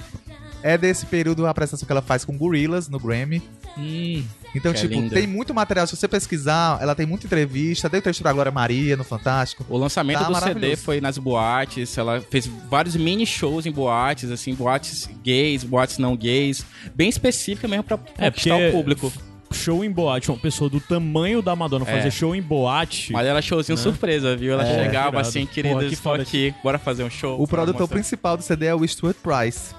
É desse período a apresentação que ela faz com Gorillaz no Grammy. Hum, Então, Que é tipo, linda. tem muito material. Se você pesquisar, ela tem muita entrevista. Deu entrevista pra Glória Maria no Fantástico. O lançamento Tá do CD foi nas boates, ela fez vários mini shows em boates, assim, boates gays, boates não gays, bem específica mesmo pra É, conquistar porque o público. Show em boate, uma pessoa do tamanho da Madonna É. fazer show em boate. Mas era showzinho surpresa, viu? Ela É, chegava assim, Porra, querida, que estou foda. aqui, bora fazer um show. O produtor Mostra- principal do CD é o Stuart Price.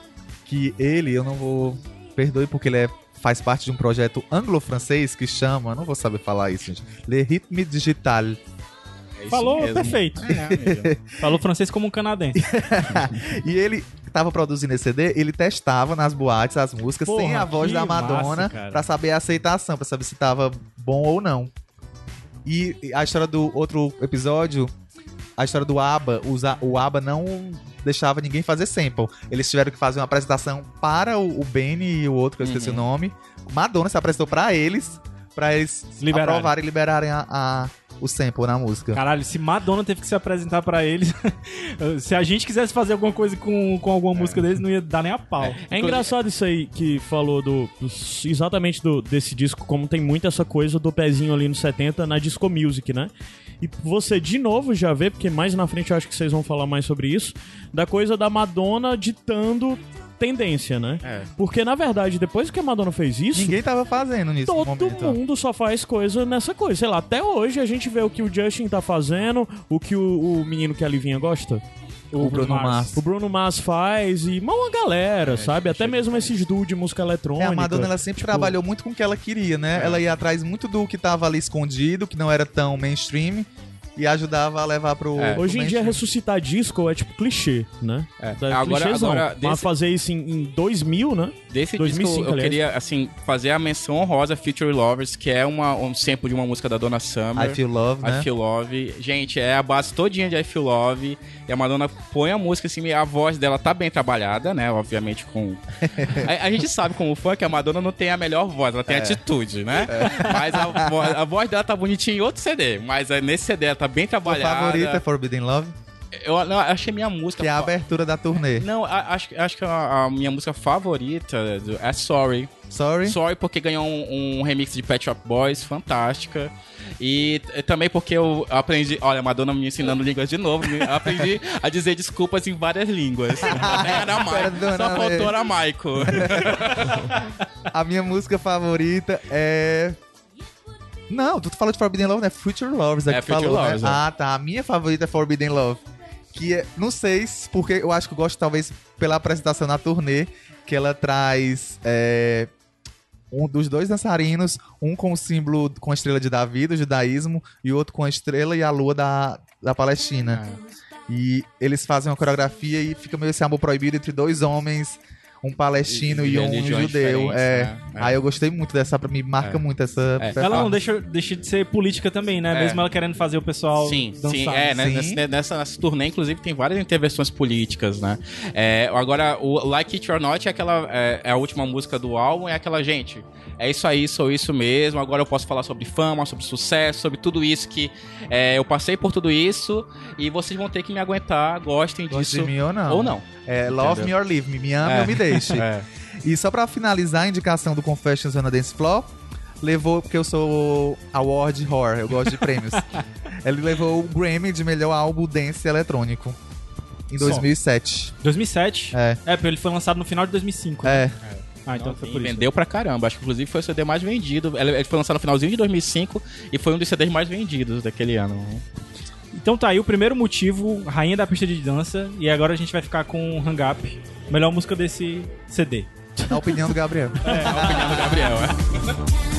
Que ele, eu não vou. Perdoe porque ele é, faz parte de um projeto anglo-francês que chama. Não vou saber falar isso, gente. Le Rythme Digital. É isso falou mesmo. perfeito. É, amigo. Falou francês como um canadense. E ele tava produzindo esse CD, ele testava nas boates as músicas Porra, sem a voz da Madonna pra saber a aceitação, pra saber se tava bom ou não. E a história do outro episódio, a história do ABBA, o ABBA não deixava ninguém fazer sample. Eles tiveram que fazer uma apresentação para o, o Benny e o outro, que eu esqueci Uhum. o nome. Madonna se apresentou pra eles, pra eles Liberarem. aprovarem e liberarem a, a- o sample na música. Caralho, se Madonna teve que se apresentar pra eles, se a gente quisesse fazer alguma coisa com, com alguma música deles, não ia dar nem a pau. É engraçado isso aí que falou do, do- exatamente do, desse disco, como tem muito essa coisa do pezinho ali no 70 na disco music, né? E você de novo já vê, porque mais na frente eu acho que vocês vão falar mais sobre isso, da coisa da Madonna ditando tendência, né? É. Porque na verdade, depois que a Madonna fez isso, Ninguém tava fazendo nisso Todo momento. mundo só faz coisa nessa coisa. Sei lá, até hoje a gente vê o que o Justin tá fazendo, o que o, o menino que a Livinha gosta. O Bruno Mars. O Bruno Mars faz e uma galera, sabe? Até mesmo esses duos de música É, eletrônica. a Madonna ela sempre Tipo, trabalhou muito com o que ela queria, né? Ela ia atrás muito do que tava ali escondido, que não era tão mainstream, e ajudava a levar pro. É. pro Hoje em dia, ressuscitar disco é tipo clichê, né? É. Da- Agora- clichêzão. agora, Mas desse- fazer isso em, em 2000, né? Desse 2005, disco, eu aliás. queria, assim, fazer a menção honrosa Future Lovers, que é uma, um sample de uma música da Donna Summer. I Feel Love, né? I Feel Love. Gente, é a base todinha de I Feel Love. E a Madonna põe a música assim, a voz dela tá bem trabalhada, né? Obviamente com. a, a gente sabe como fã que a Madonna não tem a melhor voz, ela tem atitude, né? Mas a, a voz dela tá bonitinha em outro CD. Mas é, nesse CD ela tá bem Sua trabalhada. favorita é Forbidden Love? Eu não, achei minha música. Que é a abertura da turnê. Não, acho, acho que a, a minha música favorita é Sorry. Sorry? Sorry porque ganhou um, um remix de Pet Shop Boys, fantástica. E também porque eu aprendi. Olha, a Madonna me ensinando línguas de novo. aprendi a dizer desculpas em várias línguas. Era Maico. Só faltou era Maico. A minha música favorita é. Não, tu falou de Forbidden Love, né? Future Lovers, é, É, que Future falou, Lovers, né? é. Ah, tá. A minha favorita é Forbidden Love. Que é, não sei se, porque eu acho que eu gosto talvez pela apresentação na turnê, que ela traz é, um dos dois dançarinos, um com o símbolo com a estrela de Davi, do judaísmo, e o outro com a estrela e a lua da, da Palestina. E eles fazem uma coreografia e fica meio esse amor proibido entre dois homens, um palestino E- e, um judeu. É. né? É. Aí eu gostei muito dessa, pra mim marca É. muito essa. É. Ela não deixa, deixa de ser política também, né? É. Mesmo ela querendo fazer o pessoal Sim, dançar. sim, é, né, Sim. Nessa, nessa, nessa turnê, inclusive, tem várias intervenções políticas, né? É, agora, o Like It or Not é aquela. É, é a última música do álbum, é aquela, gente. É isso aí, sou isso mesmo. Agora eu posso falar sobre fama, sobre sucesso, sobre tudo isso que é, eu passei por tudo isso e vocês vão ter que me aguentar, gostem Gosta disso. de mim ou não? Ou não. É, love me or leave me. Me ame É. ou me deixe. É. E só pra finalizar a indicação do Confessions on a Dance Floor, levou, porque eu sou award whore, eu gosto de prêmios. Ele levou o Grammy de melhor álbum dance eletrônico. Em Só. 2007. 2007? É. É, porque ele foi lançado no final de 2005. né? É. Ah, então Não, foi por isso. vendeu pra caramba. Acho que inclusive foi o CD mais vendido. Ele ele foi lançado no finalzinho de 2005 e foi um dos CDs mais vendidos daquele ano. Então tá aí o primeiro motivo, rainha da pista de dança. E agora a gente vai ficar com Hang Up, melhor música desse CD. Na opinião do Gabriel. É a opinião do Gabriel, é.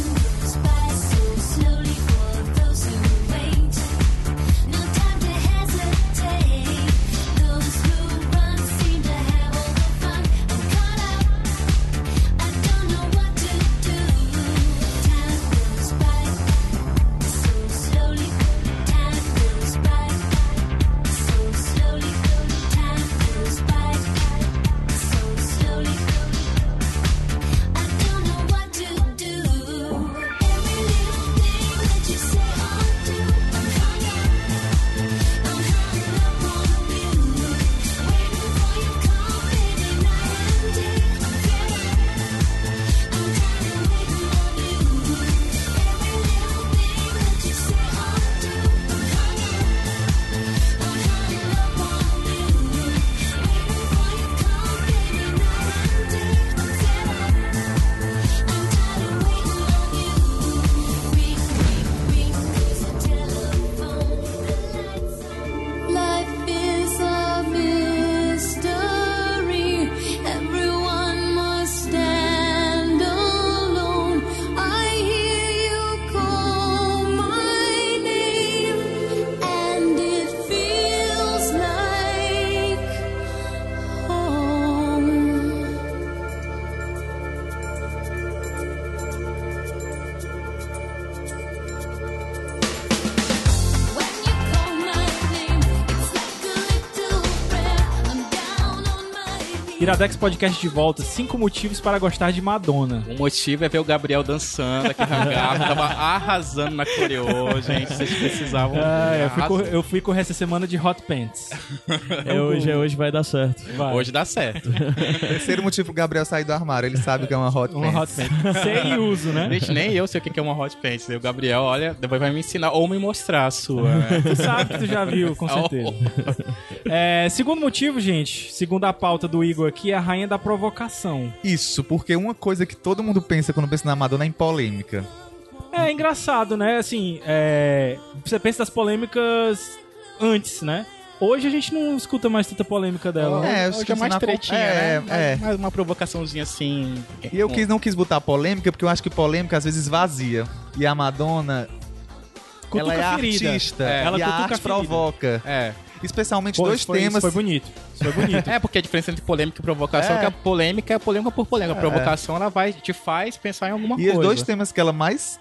Iradex Podcast de volta, cinco motivos para gostar de Madonna. O motivo é ver o Gabriel dançando aqui rangado, tava arrasando na coreo, gente. Vocês precisavam. Ah, eu, fui cor- eu fui correr essa semana de Hot Pants. É hoje, é hoje, vai dar certo. Vai. Hoje dá certo. Terceiro motivo pro Gabriel sair do armário. Ele sabe o que é uma hot pants. Hot Pants. Sem uso, né? Gente, nem eu sei o que é uma hot pants. O Gabriel, olha, depois vai me ensinar ou me mostrar a sua. né? Tu sabe que tu já viu, com certeza. É, segundo motivo, gente, segundo a pauta do Igor aqui, é a rainha da provocação. Isso, porque uma coisa que todo mundo pensa quando pensa na Madonna é em polêmica. É engraçado, né? Assim, é, você pensa das polêmicas antes, né? Hoje a gente não escuta mais tanta polêmica dela. É, Hoje acho é mais tretinha, é, né? é. Mais, mais uma provocaçãozinha assim. E eu quis, não quis botar polêmica, porque eu acho que polêmica às vezes vazia. E a Madonna, Cutuca ela é ferida. artista. É. Ela e a arte ferida. provoca. É. Especialmente Pô, dois isso foi, temas. Isso foi bonito. Isso foi bonito. É, porque a diferença entre polêmica e provocação é, É. que a polêmica é polêmica por polêmica. A provocação, ela vai, te faz pensar em alguma E coisa. os dois temas que ela mais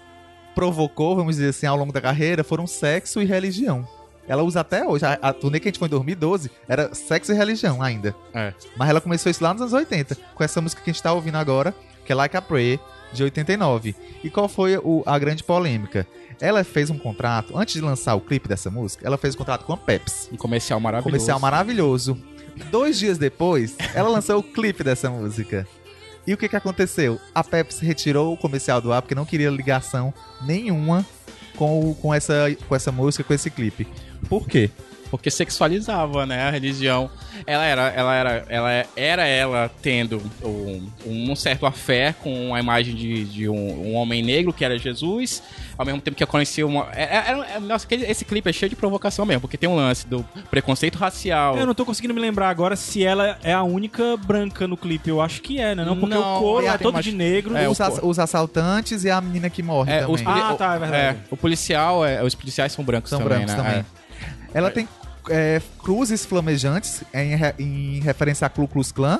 provocou, vamos dizer assim, ao longo da carreira, foram sexo e religião. Ela usa até hoje. A, a turnê que a gente foi em 2012 era sexo e religião ainda. É. Mas ela começou isso lá nos anos 80, com essa música que a gente tá ouvindo agora, que é Like a Prayer, de 89. E qual foi o- a grande polêmica? Ela fez um contrato, antes de lançar o clipe dessa música, ela fez um contrato com a Pepsi. Um comercial maravilhoso. Comercial maravilhoso. Dois dias depois, ela lançou o clipe dessa música. E o que, que aconteceu? A Pepsi retirou o comercial do ar porque não queria ligação nenhuma com, o- com, essa, com essa música, com esse clipe. Por quê? Porque sexualizava, né, a religião. Ela era, ela era, ela era ela tendo um, um certo afé com a imagem de, de um, um homem negro que era Jesus, ao mesmo tempo que ela conhecia uma. é- é- é- nossa, esse clipe é cheio de provocação mesmo, porque tem um lance do preconceito racial. Eu não tô conseguindo me lembrar agora se ela é a única branca no clipe. Eu acho que é, né? Não, porque Não, o coro tem é todo mais- de negro. É, os, os assaltantes e a menina que morre É, também. os poli- Ah, tá, é verdade. o policial, é, os policiais são brancos São também, brancos né? também. É. Ela tem é, cruzes flamejantes em, re- em referência a Ku Klux Klan,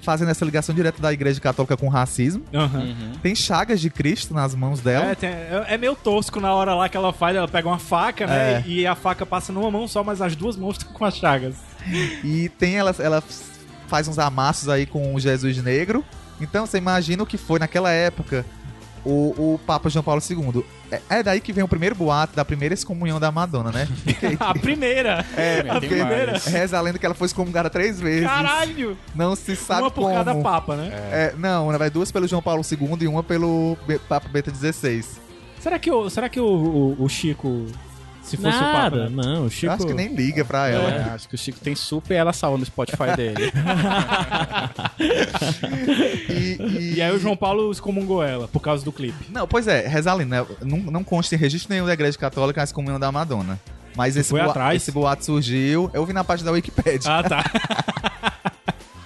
fazendo essa ligação direta da igreja católica com racismo. Aham. Uhum. Tem chagas de Cristo nas mãos dela. É, tem- é- é meio tosco na hora lá que ela faz, ela pega uma faca, né? É. E a faca passa numa mão só, mas as duas mãos estão com as chagas. E tem ela, ela faz uns amassos aí com o Jesus Negro. Então você imagina o que foi naquela época o, o Papa João Paulo II. É, é daí que vem o primeiro boato da primeira excomunhão da Madonna, né? A primeira! É, porque várias. reza a lenda que ela foi excomungada três vezes. Caralho! Não se sabe uma por como. cada papa, né? É, não, na verdade, duas pelo João Paulo II e uma pelo Papa Beta XVI. Será que, o, será que o, o- o Chico, se fosse o papa... Nada, né? não, o Chico... Eu acho que nem liga pra ela. É, acho que o Chico tem super ela salva no Spotify dele. E, e- E aí o João Paulo excomungou ela, por causa do clipe. Não, pois é, reza a lenda, né? Não, não consta em registro nenhum da igreja católica a excomunhão da Madonna. Mas esse, foi boa- atrás? esse boato surgiu. Eu vi na página da Wikipedia. Ah, tá.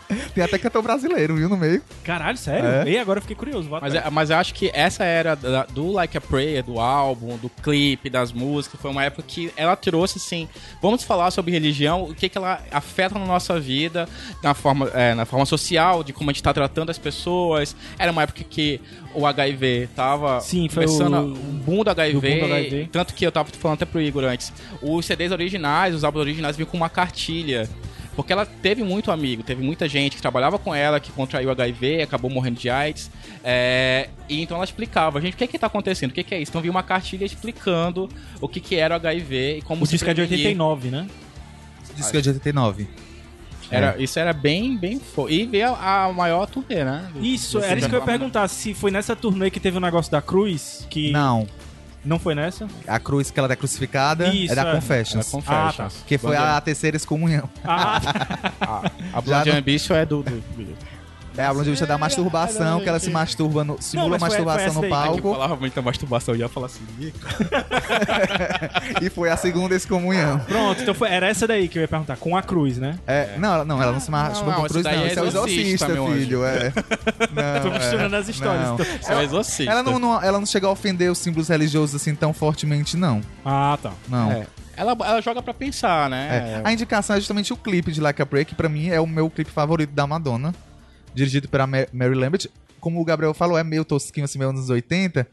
Tem até cantor brasileiro, viu, no meio. Caralho, sério? É. E agora eu fiquei curioso. Mas, é- mas eu acho que essa era da- do Like a Prayer, do álbum, do clipe, das músicas, foi uma época que ela trouxe, assim, vamos falar sobre religião, o que, que ela afeta na nossa vida, na forma, é, na forma social, de como a gente tá tratando as pessoas. Era uma época que o HIV tava Sim, foi começando o- a- o boom do HIV, do boom do HIV. Tanto que eu tava falando até pro Igor antes, os CDs originais, os álbuns originais vinham com uma cartilha. Porque ela teve muito amigo, teve muita gente que trabalhava com ela, que contraiu HIV, acabou morrendo de AIDS. é, e então ela explicava, gente, o que é que tá acontecendo? O que, que é isso? Então vinha uma cartilha explicando o que, que era o HIV e como O se disco é de prevenir. 89, né? Disco é de 89. Era, Isso era bem, bem... Fo... E veio a, a maior turnê, né? Do- Isso, era isso que eu ia perguntar. Se foi nessa turnê que teve o negócio da cruz, que... Não, Não foi nessa? a cruz que ela é crucificada Isso, é da é. Confessions. Era Confessions. Ah, Que foi a terceira excomunhão. Ah, A, a Blonde não- Ambition é do... do... É a Blonde Bicha da masturbação, que ela se masturba, no, simula mas foi- foi masturbação essa no. Ai, que palco. falava muito da masturbação, eu ia falar assim... "Ih, E foi a segunda excomunhão. pronto, então foi, era essa daí que eu ia perguntar, com a cruz, né? É, não, ela- não, ela não se masturba não, com esse cruz, daí não. é Isso é o exorcista, exorcista, meu anjo. filho. É. Não, Tô misturando é, as histórias. não. então. Você é um exorcista. Ela não, não- ela não chega a ofender os símbolos religiosos assim tão fortemente, não. Ah, tá. Não. É. Ela, ela joga pra pensar, né? É. A indicação é justamente o clipe de Like a Prayer, que pra mim é o meu clipe favorito da Madonna. Dirigido pela Ma- Mary Lambert. Como o Gabriel falou, é meio tosquinho assim, meio anos 80.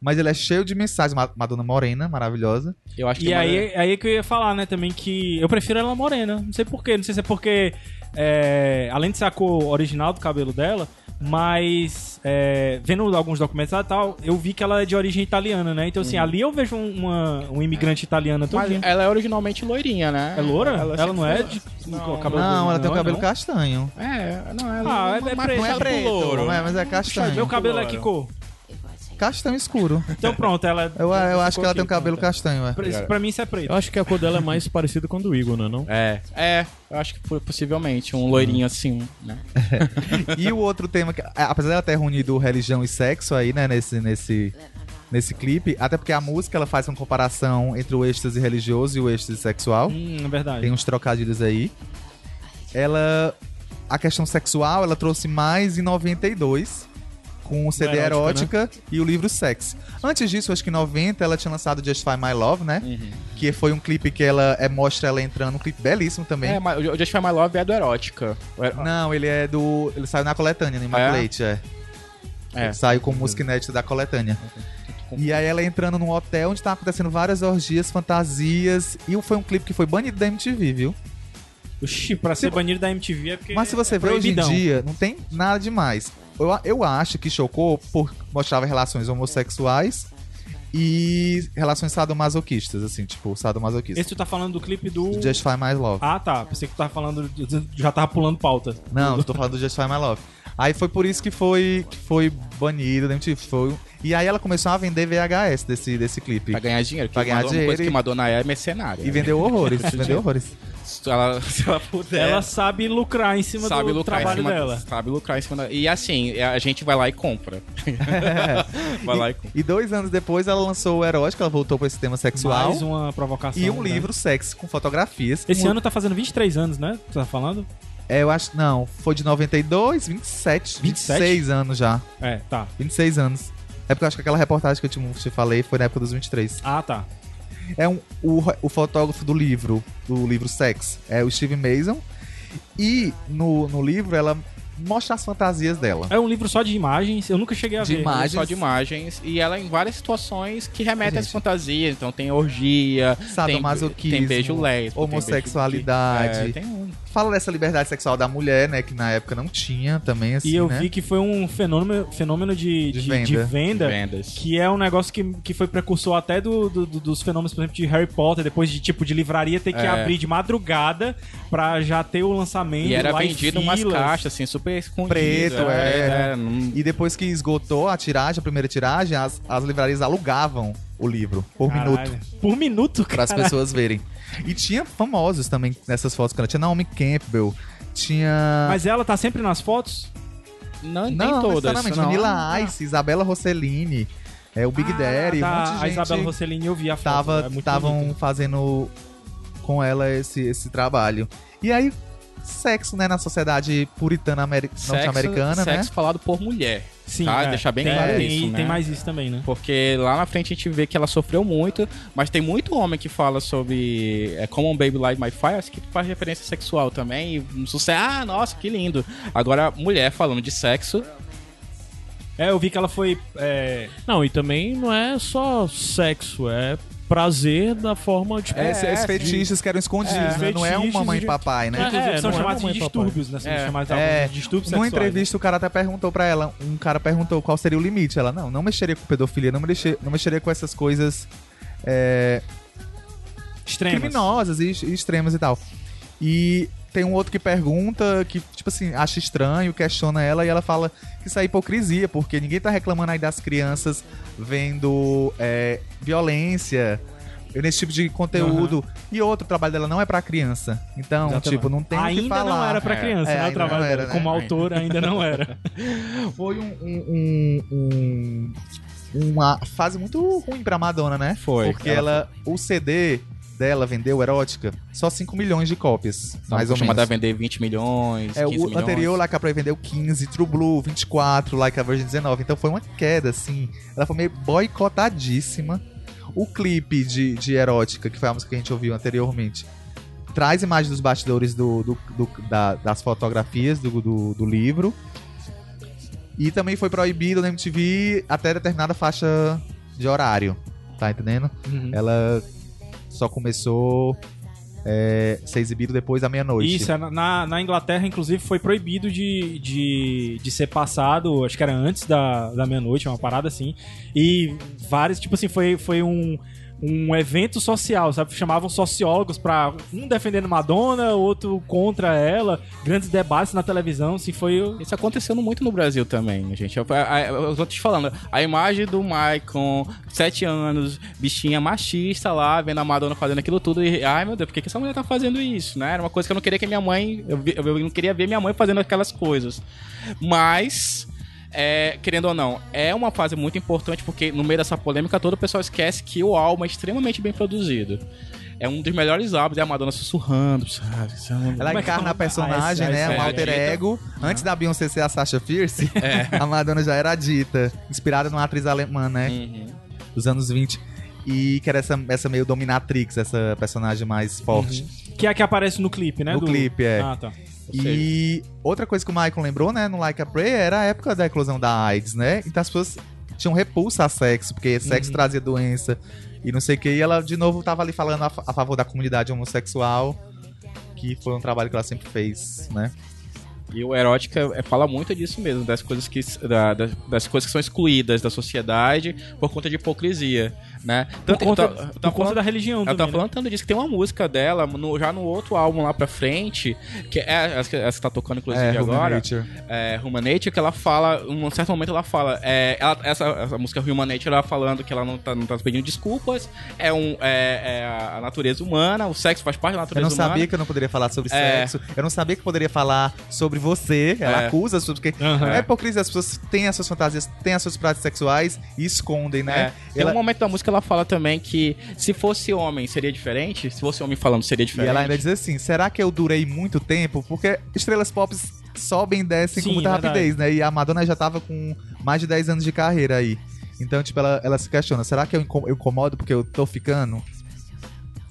Mas ele é cheio de mensagens. Ma- Madonna morena, maravilhosa. Eu acho que E uma- aí, aí que eu ia falar, né, também que eu prefiro ela morena. Não sei porquê, não sei se é porque, é, além de ser a cor original do cabelo dela, mas é, vendo alguns documentários e tal, eu vi que ela é de origem italiana, né? Então, assim, ali eu vejo uma, um imigrante italiana Mas todinha. ela é originalmente loirinha, né? É loura? Ela, sempre não é de Não, com o cabelo Não, ela tem o não é cabelo não? castanho. É, não, ela Ah, é- é preto. não É preto. Louro. É, mas é castanho. Meu cabelo é que cor? Castanho escuro. Então pronto, ela Eu, eu acho que ela tem um cabelo pronto. castanho, é. Pra, isso- pra mim isso é preto. Eu acho que a cor dela é mais parecida com a do Igor, não é não? É, é, eu acho que foi possivelmente um loirinho assim, né? E o outro tema, que, a- apesar dela ter reunido religião e sexo aí, né, nesse, nesse, nesse clipe, até porque a música ela faz uma comparação entre o êxtase religioso e o êxtase sexual. Hum, é verdade. Tem uns trocadilhos aí. Ela. A questão sexual, ela trouxe mais em 92. Com o CD Erótica, Erótica e o livro Sex. Antes disso, acho que em 90 ela tinha lançado Justify My Love, né? Uhum. Que foi um clipe que ela é, mostra ela entrando, um clipe belíssimo também. É, mas o Justify My Love é do Erótica. O Ero- Não, ele é do. Ele saiu na coletânea, no Immaculate, é. É. Ele saiu com música inédita da coletânea. E aí ela entrando num hotel onde tá acontecendo várias orgias, fantasias. E foi um clipe que foi banido da MTV, viu? Oxi, pra ser banido da MTV é porque Mas se você é vê hoje em dia, não tem nada demais. Eu, eu acho que chocou por mostrava relações homossexuais e relações sadomasoquistas, assim, tipo, sadomasoquistas. Esse tu tá falando do clipe do. Justify My Love. Ah, tá. Pensei que tu tava falando. Já tava pulando pauta. Não, eu tô falando do Justify My Love. Aí foi por isso que foi, que foi banido da MTV. Foi... E aí ela começou a vender VHS desse, desse clipe. Pra ganhar dinheiro. que Pra ganhar Uma coisa dinheiro que Madonna é mercenária. E vendeu horrores, vendeu horrores. Se ela, se ela puder. Ela sabe lucrar em cima É. sabe do lucrar em trabalho cima, dela. Sabe lucrar em cima da... E assim, a gente vai lá e compra. vai lá e compra. E dois anos depois ela lançou o Erótico, ela voltou pra esse tema sexual. Mais uma provocação. E um né? livro sexy com fotografias. Esse Um- ano tá fazendo 23 anos, né? Tu tá falando? É, eu acho. Não, foi de 92, 27, 27? 26 anos já. É, tá. 26 anos. É porque eu acho que aquela reportagem que eu te, te falei foi na época dos 23. Ah, tá. É um, o, o fotógrafo do livro, do livro Sex, é o Steve Mason. E no, no livro ela mostra as fantasias dela. É um livro só de imagens. Eu nunca cheguei a De ver. imagens. Só de imagens. E ela em várias situações que remetem às fantasias. Então tem orgia, Sadomasoquismo, tem, tem beijo lésbico, homossexualidade. Tem, beijo, é, tem um. Fala dessa liberdade sexual da mulher, né? Que na época não tinha também, assim, E eu né? vi que foi um fenômeno, fenômeno de, De de, venda. de venda vendas. que é um negócio que, que foi precursor até do, do- do- dos fenômenos, por exemplo, de Harry Potter, depois de tipo de livraria ter que É. abrir de madrugada pra já ter o lançamento. E era lá em vendido umas caixas, assim, super escondidas. Preto, é. não- E depois que esgotou a tiragem, a primeira tiragem, as, as livrarias alugavam o livro por Caralho. minuto Por minuto, para as cara. pessoas verem. E tinha famosos também nessas fotos. cara. Tinha Naomi Campbell, tinha. Mas ela tá sempre nas fotos? Não, nem não, todas. não. Vanilla Ice, Isabela Rossellini, é, o Big Ah, Daddy, tá. um monte de gente A Isabela Rossellini eu vi a foto. é estavam bonita. fazendo com ela esse, esse trabalho. E aí, sexo, né, na sociedade puritana norte-americana, né? Sexo falado por mulher. Sim, tá? é. Deixar bem tem, claro tem, isso, né? tem mais isso também, né? Porque lá na frente a gente vê que ela sofreu muito, mas tem muito homem que fala sobre é, Common Baby Light My Fire, que faz referência sexual também. E um sucesso, ah, nossa, que lindo. Agora, mulher falando de sexo, É, eu vi que ela foi. é, Não, e também não é só sexo, é prazer da forma, tipo... É, esses É, fetiches que eram escondidos, É, né? Não é um fetiches mamãe e de- papai, né? inclusive é, são não é chamados de distúrbios, né? São É. chamados É, de distúrbios Numa sexuais. entrevista, o cara até perguntou pra ela, um cara perguntou qual seria o limite. Ela, não, não mexeria com pedofilia, não, mexer, não mexeria com essas coisas é, Extremas. criminosas e, e extremas e tal. E tem um outro que pergunta, que, tipo assim, acha estranho, questiona ela, e ela fala que isso é hipocrisia, porque ninguém tá reclamando aí das crianças vendo é, violência nesse tipo de conteúdo. E outro, o trabalho dela não é pra criança. Então, Exatamente. tipo, não tem o que Ainda falar. não era pra É. criança, É, né? O ainda trabalho era, dela. né? Como autor, ainda não era. Foi um, um- um- um- uma fase muito ruim pra Madonna, né? Foi. Porque ela, o CD dela vendeu erótica só 5 milhões de cópias, mais ou menos. a vender 20 milhões, É, 15 o milhões. anterior, Like a Prey, vendeu 15, True Blue 24, Like a Virgin 19. Então foi uma queda, assim. Ela foi meio boicotadíssima. O clipe de, de erótica, que foi a música que a gente ouviu anteriormente, traz imagens dos bastidores do, do- do- da- das fotografias do, do, do livro. E também foi proibido na MTV até determinada faixa de horário. Tá entendendo? Uhum. Ela só começou é, ser exibido depois da meia-noite. Isso, é, na, na Inglaterra, inclusive, foi proibido de, de, de ser passado, acho que era antes da, da meia-noite, uma parada assim. E vários, tipo assim, foi, foi um, um evento social, sabe? Chamavam sociólogos pra um defendendo Madonna, outro contra ela, grandes debates na televisão, assim, foi. Isso acontecendo muito no Brasil também, gente. Eu, a- eu tô te falando, a imagem do Maicon, 7 anos, bichinha machista lá, vendo a Madonna fazendo aquilo tudo e, ai meu Deus, por que, essa mulher tá fazendo isso, né? Era uma coisa que eu não queria que minha mãe, eu, eu não queria ver minha mãe fazendo aquelas coisas. Mas, é, querendo ou não, é uma fase muito importante porque no meio dessa polêmica toda o pessoal esquece que o álbum é extremamente bem produzido. É um dos melhores álbuns, é a Madonna sussurrando, sabe? Ela é encarna a personagem, Ah, esse- né? Um é alter ego. Antes da Beyoncé ser a Sasha Fierce, a Madonna já era a Dita. Inspirada numa atriz alemã, né? Uhum. Dos anos 20. E que era essa, essa meio dominatrix, essa personagem mais forte. Que é a que aparece no clipe, né? No do- clipe, é. Ah, tá. E outra coisa que o Michael lembrou, né, no Like a Prayer, era a época da eclosão da AIDS, né? Então as pessoas tinham repulsa a sexo, porque sexo Uhum. trazia doença e não sei o que. E ela, de novo, tava ali falando a, a favor da comunidade homossexual, que foi um trabalho que ela sempre fez, né? E o erótica é- fala muito disso mesmo, das coisas que da- das, das coisas que são excluídas da sociedade por conta de hipocrisia, né? Por que eu conta, eu por tava conta falando- da religião eu também, né? falando tanto disso que tem uma música dela no- já no outro álbum lá pra frente, que é essa que, essa que tá tocando inclusive É, Human agora. Nature. É, Human Nature, que ela fala, em um certo momento ela fala, é, ela- essa, essa música Human Nature, ela falando que ela não tá, não tá pedindo desculpas, é, um, é, é a natureza humana, o sexo faz parte da Eu natureza não humana. sabia que eu não poderia falar sobre É. sexo. Eu não sabia que poderia falar sobre você. Ela É. acusa as porque Aham. é hipocrisia. As pessoas têm as suas fantasias, têm as suas práticas sexuais e escondem, né? É. Tem Ela- um momento da música ela fala também que se fosse homem seria diferente, se fosse homem falando seria E diferente. ela ainda diz assim: será que eu durei muito tempo? Porque estrelas pop sobem e descem Sim, com muita verdade. rapidez, né? E a Madonna já tava com mais de 10 anos de carreira aí. Então, tipo, ela, ela se questiona: será que eu incomodo porque eu tô ficando?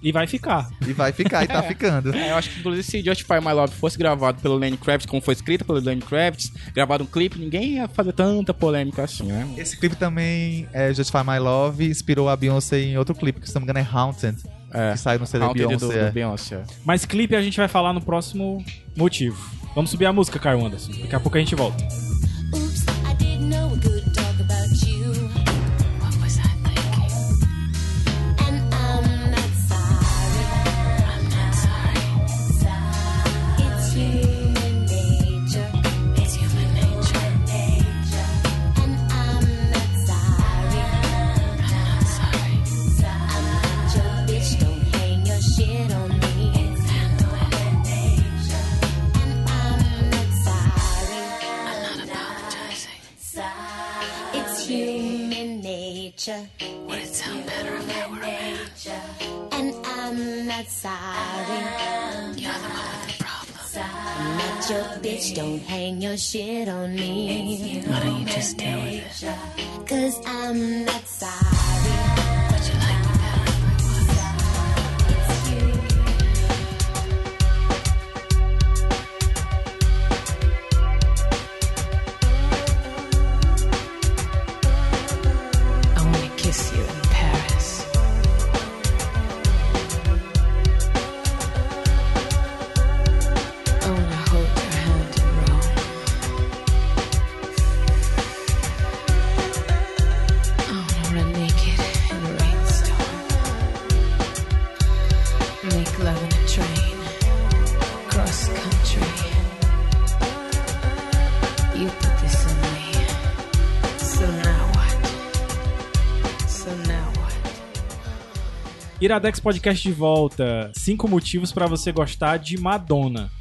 E vai ficar. E vai ficar, e tá É. ficando. É, eu acho que inclusive se Justify My Love fosse gravado pelo Lenny Kravitz, como foi escrita pelo Lenny Kravitz, gravado um clipe, ninguém ia fazer tanta polêmica assim, né? Esse clipe também, é, Justify My Love, inspirou a Beyoncé em outro clipe, que se não me engano é Haunted, É. que saiu no CD Beyoncé. do, do Beyoncé. Mas clipe a gente vai falar no próximo motivo. Vamos subir a música, Caio Anderson. Daqui a pouco a gente volta. Oops, I didn't know nature. Would it sound better if I were a man? And I'm not sorry. You're the one with the problem. I'm not your bitch. Don't hang your shit on me. Why don't you just deal with it? Cause I'm not sorry. Iradex Podcast de volta. Cinco motivos pra você gostar de Madonna.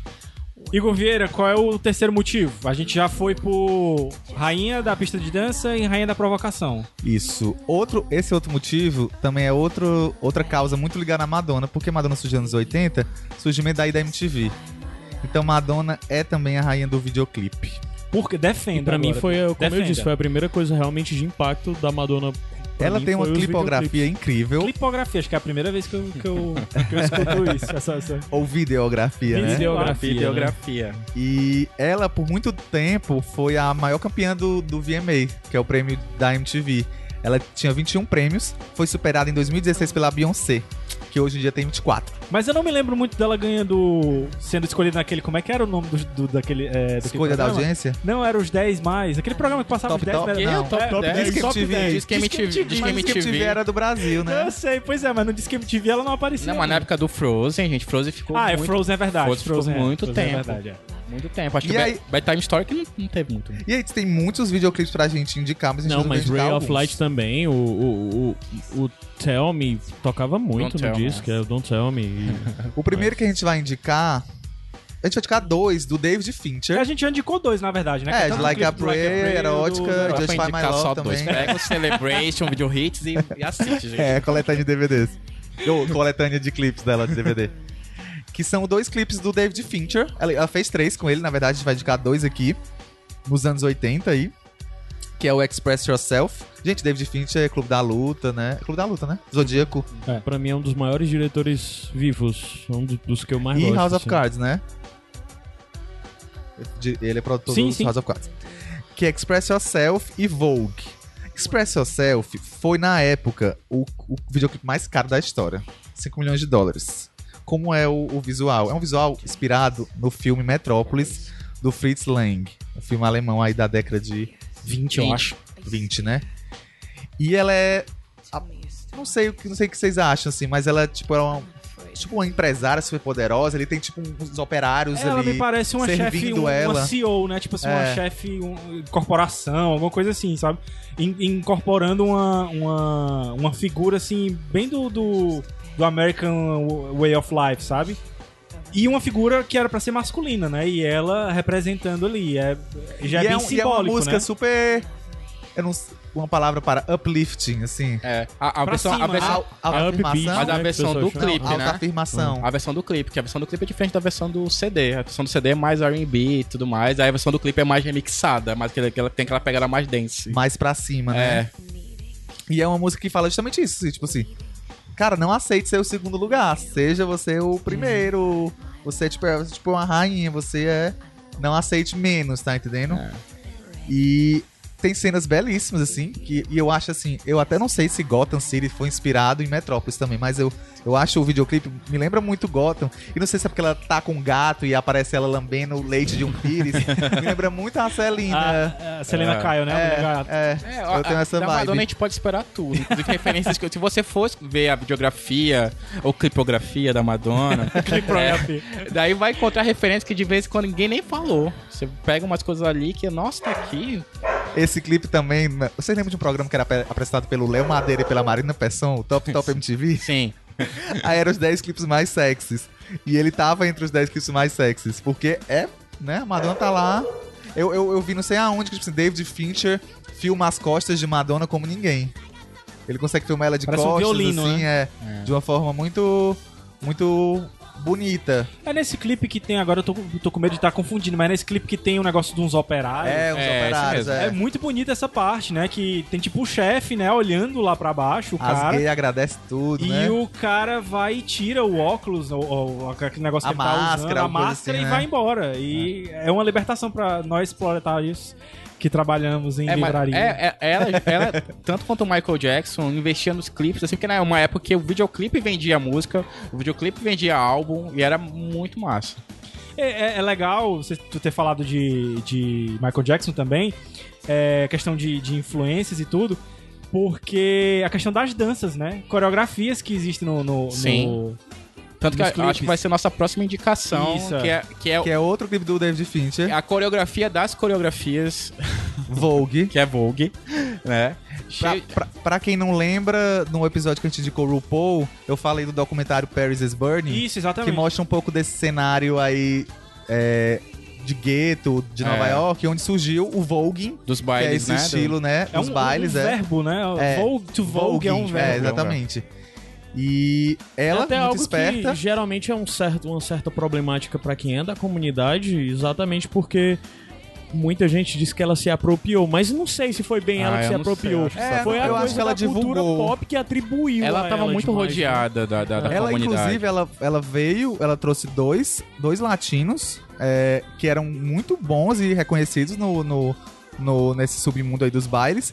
Igor Vieira, qual é o terceiro motivo? A gente já foi por Rainha da Pista de Dança e Rainha da Provocação. Isso. Outro, esse outro motivo também é outro, outra causa muito ligada à Madonna, porque Madonna surgiu nos anos 80, surgimento daí da MTV. Então Madonna é também a rainha do videoclipe. Porque defenda. Pra mim foi, como eu Defenda. disse, foi a primeira coisa realmente de impacto da Madonna. Pra Ela tem uma clipografia incrível. Clipografia, acho que é a primeira vez que eu, que eu, que eu escuto isso. Essa, essa... Ou videografia, né? Videografia. Videografia. E ela, por muito tempo, foi a maior campeã do, do VMA, que é o prêmio da MTV. Ela tinha 21 prêmios, foi superada em 2016 pela Beyoncé, que hoje em dia tem 24. Mas eu não me lembro muito dela ganhando. sendo escolhida naquele. Como é que era o nome do, do- daquele. É, daquele Escolha da audiência? Não, era os 10 mais. Aquele programa que passava Top os 10 Top? melhores- Que? Não, Top é, Top 10? Disque Top MTV. 10. Diz que MTV. Diz que Mas que MTV. MTV era do Brasil, né? Eu sei, pois é, mas no Disque MTV ela não aparecia. Não, mas na época do Frozen, gente, Frozen ficou Ah, é muito, Frozen é verdade. Frozen ficou Frozen é- muito Frozen tempo. É verdade, é. Muito tempo. Acho E que aí- Bad, Bad Time Story que não, não teve muito. E aí tem muitos videoclipes pra gente indicar, mas a gente Não, resolveu mas Ray of. Light também, o, o, o, o Tell Me tocava muito Don't no Tell Me. disco, é o Don't Tell Me. e- O primeiro que a gente vai indicar. A gente vai indicar dois, do David Fincher. A gente já indicou dois, na verdade, né? É, Que de tanto Like a Prayer, Erótica, do- do- Just Find My indicar Love só dois. também. Pega o Celebration, Video Hits e, e assiste, gente. É, coletânea de DVDs. Ou coletânea de clipes dela de DVD. que são dois clipes do David Fincher. Ela, ela fez três com ele, na verdade, a gente vai indicar dois aqui. Nos anos 80 aí. Que é o Express Yourself. Gente, David Fincher é Clube da Luta, né? Clube da Luta, né? Zodíaco. Pra mim é um dos maiores diretores vivos, um do- dos que eu mais e gosto. House of assim. Cards, né? Ele é produtor Sim, do sim. House of Cards. Que é Express Yourself e Vogue. Express Yourself foi, na época, o, o videoclipe mais caro da história. 5 milhões de dólares. Como é o, o visual? É um visual inspirado no filme Metrópolis, do Fritz Lang, um filme alemão aí da década de 20, eu acho. 20, né? E ela é. a- não sei o que não sei o que vocês acham, assim, mas ela, tipo, é uma. Tipo uma empresária super poderosa, ele tem tipo uns operários Ela ali. me parece uma chefe, um- uma ela. CEO, né? Tipo assim, uma É. chefe um, corporação, alguma coisa assim, sabe? In- incorporando uma, uma, uma figura, assim, bem do, do, do American Way of Life, sabe? E uma figura que era pra ser masculina, né? E ela representando ali. É, já é e, bem é, um- e é uma simbólico, música né? super. Eu não. Uma palavra para uplifting, assim. É, a, a Pra versão, cima, a versão, né? Al- É upbeat, afirmação. mas a né, versão do clipe, Alta né? afirmação. A versão do clipe, que a versão do clipe é diferente da versão do CD. A versão do CD é mais R&B e tudo mais. Aí a versão do clipe é mais remixada, mas que ela tem aquela pegada mais dance. Mais pra cima, né? É. E é uma música que fala justamente isso, assim, tipo assim. Cara, não aceite ser o segundo lugar. Seja você o primeiro. Você é tipo, é, tipo uma rainha, você é. Não aceite menos, tá entendendo? É. E tem cenas belíssimas, assim, que, e eu acho assim, eu até não sei se Gotham City foi inspirado em Metrópolis também, mas eu, eu acho o videoclipe, me lembra muito Gotham, e não sei se é porque ela tá com um gato e aparece ela lambendo o leite de um pires, me lembra muito a Celina. A, a Selena É. Kyle, né? É, É, é, eu tenho a- essa da Madonna a vibe. gente pode esperar tudo. Inclusive referências que... Se você fosse ver a videografia ou clipografia da Madonna... É, daí vai encontrar referências que de vez em quando ninguém nem falou. Você pega umas coisas ali que, nossa, tá aqui. Esse clipe também. né, Vocês lembram de um programa que era apre- apresentado pelo Léo Madeira e pela Marina Pesson, o Top Top MTV? Sim. Aí eram os 10 clipes mais sexys. E ele tava entre os 10 clipes mais sexys. Porque é, né? A Madonna tá lá. Eu, eu, eu vi não sei aonde que tipo, assim, David Fincher filma as costas de Madonna como ninguém. Ele consegue filmar ela de Parece um costas, violino, assim, é, De uma forma muito. Muito bonita. É nesse clipe que tem, agora eu tô, tô com medo de estar confundindo, mas é nesse clipe que tem um negócio de uns operários. É, uns É, operários. É, É muito bonita essa parte, né? Que tem tipo o chefe, né? Olhando lá pra baixo, o As cara. gays agradecem tudo, E né? o cara vai e tira o óculos, ou, ou aquele negócio A que ele tá usando, máscara, a máscara assim, e né? vai embora. E é. uma libertação pra nós proletários que trabalhamos em É, livraria. é, é- ela, ela, tanto quanto o Michael Jackson, investia nos clipes, assim, porque na uma época que o videoclipe vendia música, o videoclipe vendia álbum e era muito massa. É, é- é legal você ter falado de, de Michael Jackson também, é, questão de, de influências e tudo, porque a questão das danças, né? Coreografias que existem no. no, no- Tanto que clipes. acho que vai ser nossa próxima indicação, Isso, é. que é, que é Que é outro clipe do David Fincher, a coreografia das coreografias, Vogue. que é Vogue, né? Pra, pra, pra quem não lembra, no episódio que a gente indicou o RuPaul, eu falei do documentário Paris is Burning, Isso, que exatamente. mostra um pouco desse cenário aí é, de gueto de Nova É. York, onde surgiu o voguing, dos que é bailes, esse né? estilo, né, É um, dos bailes, um é. verbo, né? É, Vogue to Vogue é um Voguing, verbo. É, exatamente. E ela, é até muito algo esperta, que geralmente é um certo, uma certa problemática pra quem é da comunidade, exatamente porque muita gente diz que ela se apropriou, mas não sei se foi bem Ah, ela que se sei, apropriou. que só- foi É, a eu coisa ela da cultura divulgou. pop que atribuiu Ela a tava muito demais, né? rodeada da, da, da ela comunidade. inclusive, ela, ela veio, ela trouxe dois, dois latinos é, que eram muito bons e reconhecidos no, no, no- nesse submundo aí dos bailes.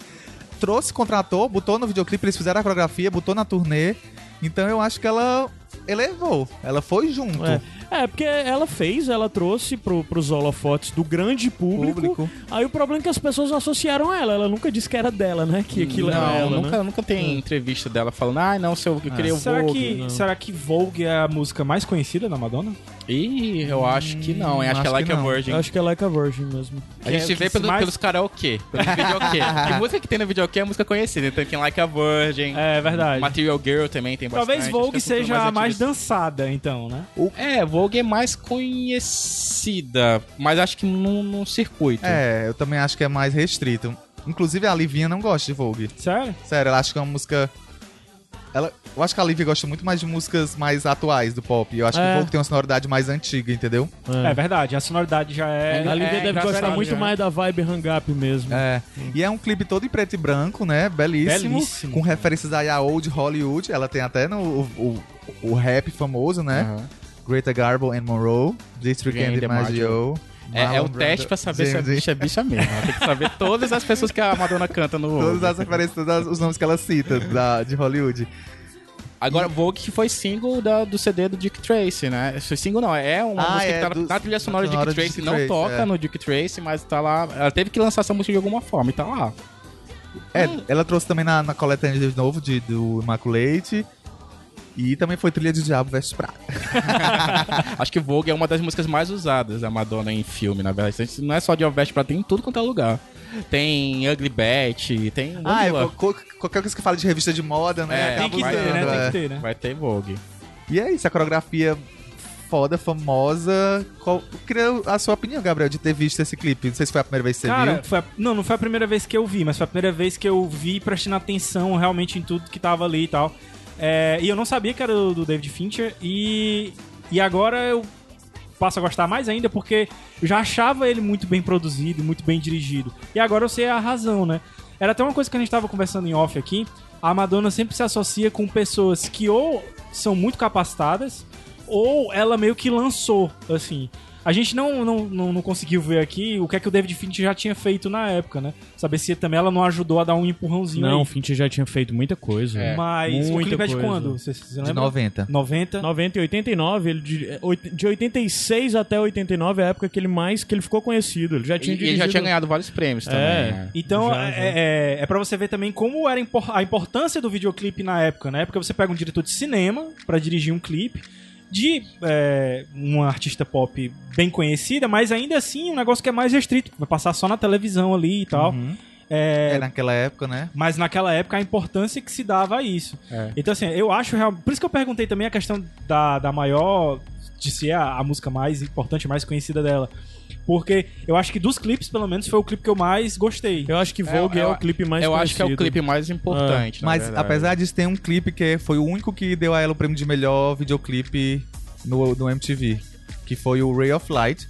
Trouxe, contratou, botou no videoclipe, eles fizeram a coreografia, botou na turnê. Então eu acho que ela elevou, ela foi junto. É. É, porque ela fez, ela trouxe pro, pros holofotes do grande público, Público. Aí o problema é que as pessoas associaram a ela. Ela nunca disse que era dela, né? Que aquilo não, era ela, nunca, né? nunca tem entrevista dela falando, ah, não, se eu, eu queria o Será Vogue. que, não. será que Vogue é a música mais conhecida da Madonna? Ih, eu acho que não? Acho, Hum, que é Like que a. Virgin. Eu acho que é Like a Virgin mesmo. A gente Que é- vê que pelo- mais- pelos karaokê, pelos videokê. Tem música que tem no videokê é música conhecida. Então tem Like a Virgin, É verdade. Material Girl também tem bastante. Talvez Vogue que é seja a mais antigas. dançada, então, né? É, Vogue é mais conhecida, mas acho que no, no circuito. É, eu também acho que é mais restrito. Inclusive a Livinha não gosta de Vogue. Sério? Sério, ela acha que é uma música. Ela, eu acho que a Livia gosta muito mais de músicas mais atuais do pop. Eu acho que É. o Vogue tem uma sonoridade mais antiga, entendeu? É, verdade, a sonoridade já é. A Lívia É, deve gostar muito né? mais da vibe hang up mesmo. É. E é um clipe todo em preto e branco, né? Belíssimo. Belíssimo. Com referências aí a Old Hollywood. Ela tem até no o, o, o rap famoso, né? Aham. Greta Garbo and Monroe. District Vem and DiMaggio. É, é o teste pra saber se a James bicha é bicha mesmo. Ela Tem que saber todas as pessoas que a Madonna canta no Todas as referências, todos os nomes que ela cita da, de Hollywood. Agora, Vogue que foi single da- do CD do Dick Tracy, né? Foi single não, é uma Ah, música é, que tá do- na trilha sonora do sonora Dick Tracy. Dick Não Tracy, toca é. no Dick Tracy, mas tá lá. Ela teve que lançar essa música de alguma forma e tá lá. É, ela trouxe também na, na coletânea de novo de, do Immaculate. E também foi trilha de Diabo Veste Prata. Acho que Vogue é uma das músicas mais usadas da Madonna em filme, na verdade. Não é só de Ovest pra tem em tudo quanto é lugar. Tem Ugly Betty, tem. um Ah, é, co- qualquer coisa que fala de revista de moda, né? É, Tem que vai- ter, né? Tem é. que ter, né? Vai ter Vogue. E é isso, a coreografia foda, famosa. Qual, queria a sua opinião, Gabriel, de ter visto esse clipe. Não sei se foi a primeira vez que você Cara, viu. foi a- não, não foi a primeira vez que eu vi, mas foi a primeira vez que eu vi prestando atenção realmente em tudo que tava ali e tal. É, e eu não sabia que era do, do David Fincher e, e agora eu passo a gostar mais ainda porque eu já achava ele muito bem produzido, muito bem dirigido. E agora eu sei a razão, né? Era até uma coisa que a gente tava conversando em off aqui. A Madonna sempre se associa com pessoas que ou são muito capacitadas ou ela meio que lançou, assim. A gente não, não, não, não conseguiu ver aqui o que é que o David Fincher já tinha feito na época, né? Saber se também ela não ajudou a dar um empurrãozinho Não, o aí. Fincher já tinha feito muita coisa. É. Mas o Muita clipe é de coisa. quando? Você, você De lembra? 90. 90. 90 e 89, ele de, é, de 86 até 89 é a época que ele mais que ele ficou conhecido. Ele já E tinha e ele já dirigido- tinha ganhado vários prêmios também. É. né? Então, Já, é, já. é, é pra você ver também como era a importância do videoclipe na época, né? Porque você pega um diretor de cinema pra dirigir um clipe de é, uma artista pop bem conhecida, mas ainda assim um negócio que é mais restrito, vai passar só na televisão ali e tal. É, É, naquela época, né? Mas naquela época a importância que se dava a isso. É. Então, assim, eu acho real. Por isso que eu perguntei também a questão da, da maior. de ser a, a música mais importante, mais conhecida dela. Porque eu acho que dos clipes, pelo menos, foi o clipe que eu mais gostei. Eu acho que Vogue é, eu- o clipe mais Eu acho que é o conhecido. clipe mais importante. na Mas verdade. apesar disso, tem um clipe que foi o único que deu a ela o prêmio de melhor videoclipe no, no MTV. Que foi o Ray of Light.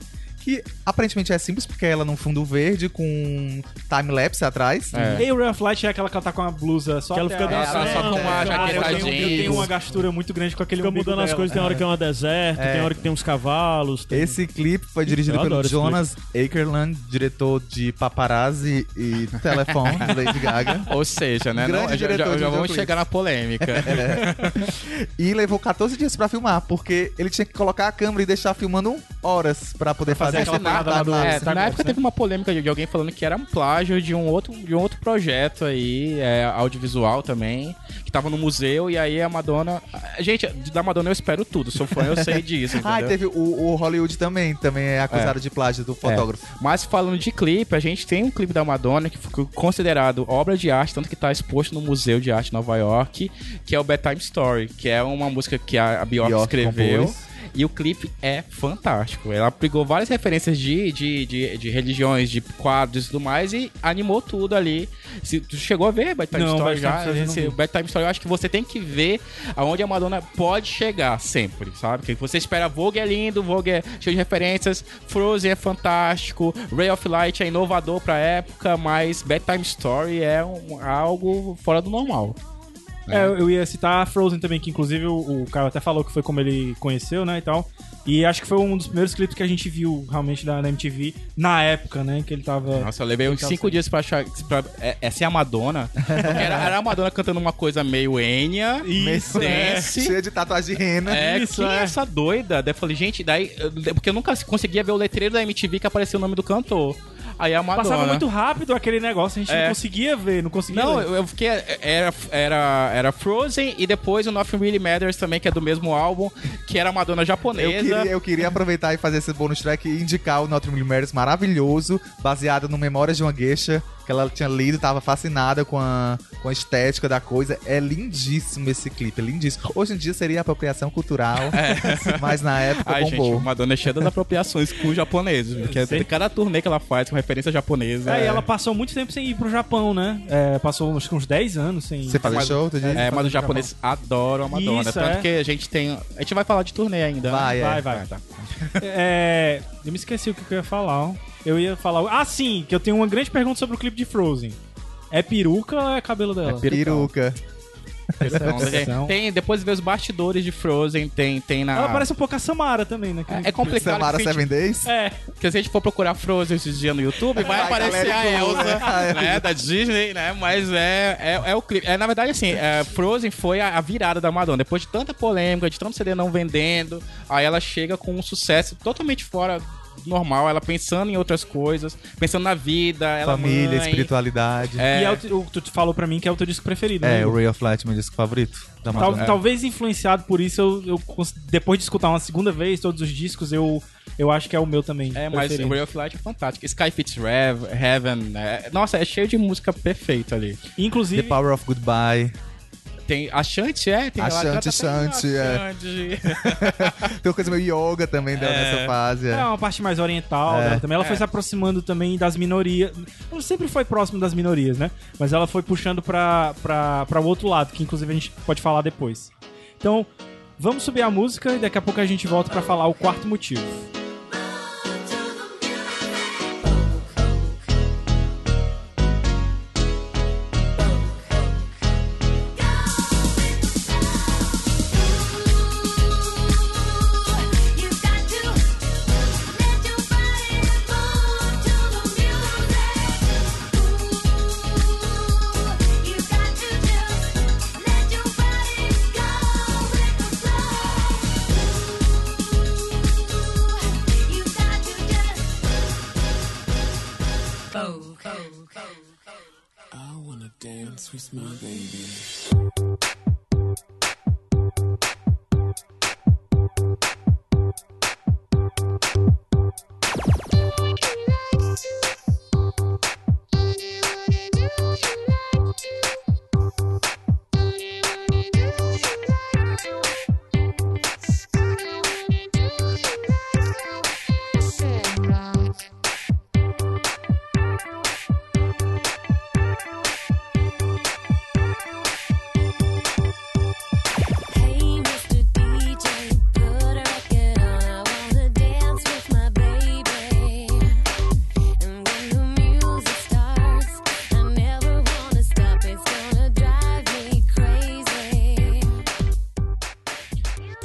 Que aparentemente é simples, porque ela num fundo verde com time-lapse atrás. É. E o Real Flight é aquela que ela tá com a blusa só Que ela fica É, só com uma eu, jaqueta tenho, eu tenho uma gastura muito grande com aquele Fica mudando as dela. coisas, tem hora que é um deserto, É. tem hora que tem uns cavalos. tem- Esse clipe foi dirigido Eu pelo Jonas Akerland, diretor de Paparazzi e Telefone, Lady Gaga. Ou seja, né? Grande não, já, diretor já, de já vamos chegar na polêmica. E levou 14 dias pra filmar, porque ele tinha que colocar a câmera e deixar filmando horas pra poder fazer, fazer aquela esse parada lá do- time-lapse. É, na época né? teve uma polêmica de alguém falando que era um plágio de um outro, de um outro projeto aí, é, audiovisual também, que tava no museu, e aí a Madonna. Gente, da Madonna eu espero tudo. Sou fã, eu sei disso. Ah, e teve o, o Hollywood também, também é acusado de plágio do fotógrafo. Mas falando de clipe, a gente tem um clipe da Madonna que ficou considerado obra de arte, tanto que tá exposto no Museu de Arte de Nova York, que é o Bedtime Story, que é uma música que a, a Bjork, Bjork escreveu. compôs. E o clipe é fantástico. Ela pegou várias referências de, de, de, de religiões, de quadros e tudo mais e animou tudo ali. Se, tu chegou a ver Bedtime Não, Story já? Story não Esse, vi. Bedtime Story eu acho que você tem que ver aonde a Madonna pode chegar sempre, sabe? Que você espera Vogue é lindo, Vogue é cheio de referências, Frozen é fantástico, Ray of Light é inovador pra época, mas Bedtime Story é um- algo fora do normal. É, eu eu ia citar a Frozen também, que inclusive o, o Caio até falou que foi como ele conheceu, né, e tal. E acho que foi um dos primeiros clipes que a gente viu realmente da, da MTV na época, né, que ele tava... Nossa, eu levei uns Então, cinco assim. dias pra achar. Pra, é, essa é a Madonna. Era, era a Madonna cantando uma coisa meio Enya, Isso, é. dance. Cheia de tatuagem de rena. É, Isso, quem é é. essa doida? Daí eu falei, gente, daí. Porque eu nunca conseguia ver o letreiro da MTV que aparecia o nome do cantor. Aí a Madonna. Passava muito rápido aquele negócio, a gente É. não conseguia ver, não conseguia Não, ler. eu, eu fiquei. Era, era, era Frozen e depois o Nothing Really Matters também, que é do mesmo álbum, que era a Madonna Eu japonesa. queria, eu queria aproveitar e fazer esse bônus track e indicar o Notre Millimers maravilhoso, baseado no Memórias de uma Geisha, que ela tinha lido, tava fascinada com a, com a estética da coisa. É lindíssimo esse clipe, é lindíssimo. Hoje em dia seria apropriação cultural, mas na época Ai, gente, bombou. Madonna é cheia das apropriações com os japoneses, porque Sim. cada turnê que ela faz com referência japonesa. É, e ela passou muito tempo sem ir pro Japão, né? É, passou acho que uns 10 anos sem Você fazer show, tu diz? É, mas os japoneses adoram a Madonna. Isso, tanto é. que a gente tem. A gente vai falar de turnê ainda. né? Vai, é. Vai, vai. tá. É, eu me esqueci o que eu ia falar. ó. Eu ia falar. Ah, sim, que eu tenho uma grande pergunta sobre o clipe de Frozen. É peruca ou é cabelo dela? É. Peruca. Decepção. Tem, depois vê os bastidores de Frozen, tem, tem na... Ela parece um pouco a Samara também, né? É, é complicado. Samara gente- Seven Days? É, Porque se a gente for procurar Frozen esses dias no YouTube, vai Vai, aparecer a igual, Elsa, né? né, da Disney, né? Mas é, é, é o clipe. É, na verdade, assim, é, Frozen foi a, a virada da Madonna. Depois de tanta polêmica, de tanto CD não vendendo, aí ela chega com um sucesso totalmente fora normal, ela pensando em outras coisas, pensando na vida, ela Família, mãe, espiritualidade. É, e é o, o que tu falou pra mim que é o teu disco preferido. É, né? o Ray of Light, meu disco favorito da Tal- Madonna. Talvez influenciado por isso, eu, eu depois de escutar uma segunda vez todos os discos, eu, eu acho que é o meu também. É, mas preferido. o Ray of Light é fantástico. Sky Fits Rev, Heaven, né? Nossa, é cheio de música perfeita ali. The Inclusive, Power of Goodbye. Tem a Shanti, é? Tem A Shanti, bem, Shanti, a é. Tem uma coisa meio yoga também dela É. nessa fase. é É. uma parte mais oriental É. dela também. Ela foi É. se aproximando também das minorias. Ela sempre foi próximo das minorias, né? Mas ela foi puxando pra, pra, pra o outro lado, que inclusive a gente pode falar depois. Então, vamos subir a música e daqui a pouco a gente volta pra falar o quarto motivo.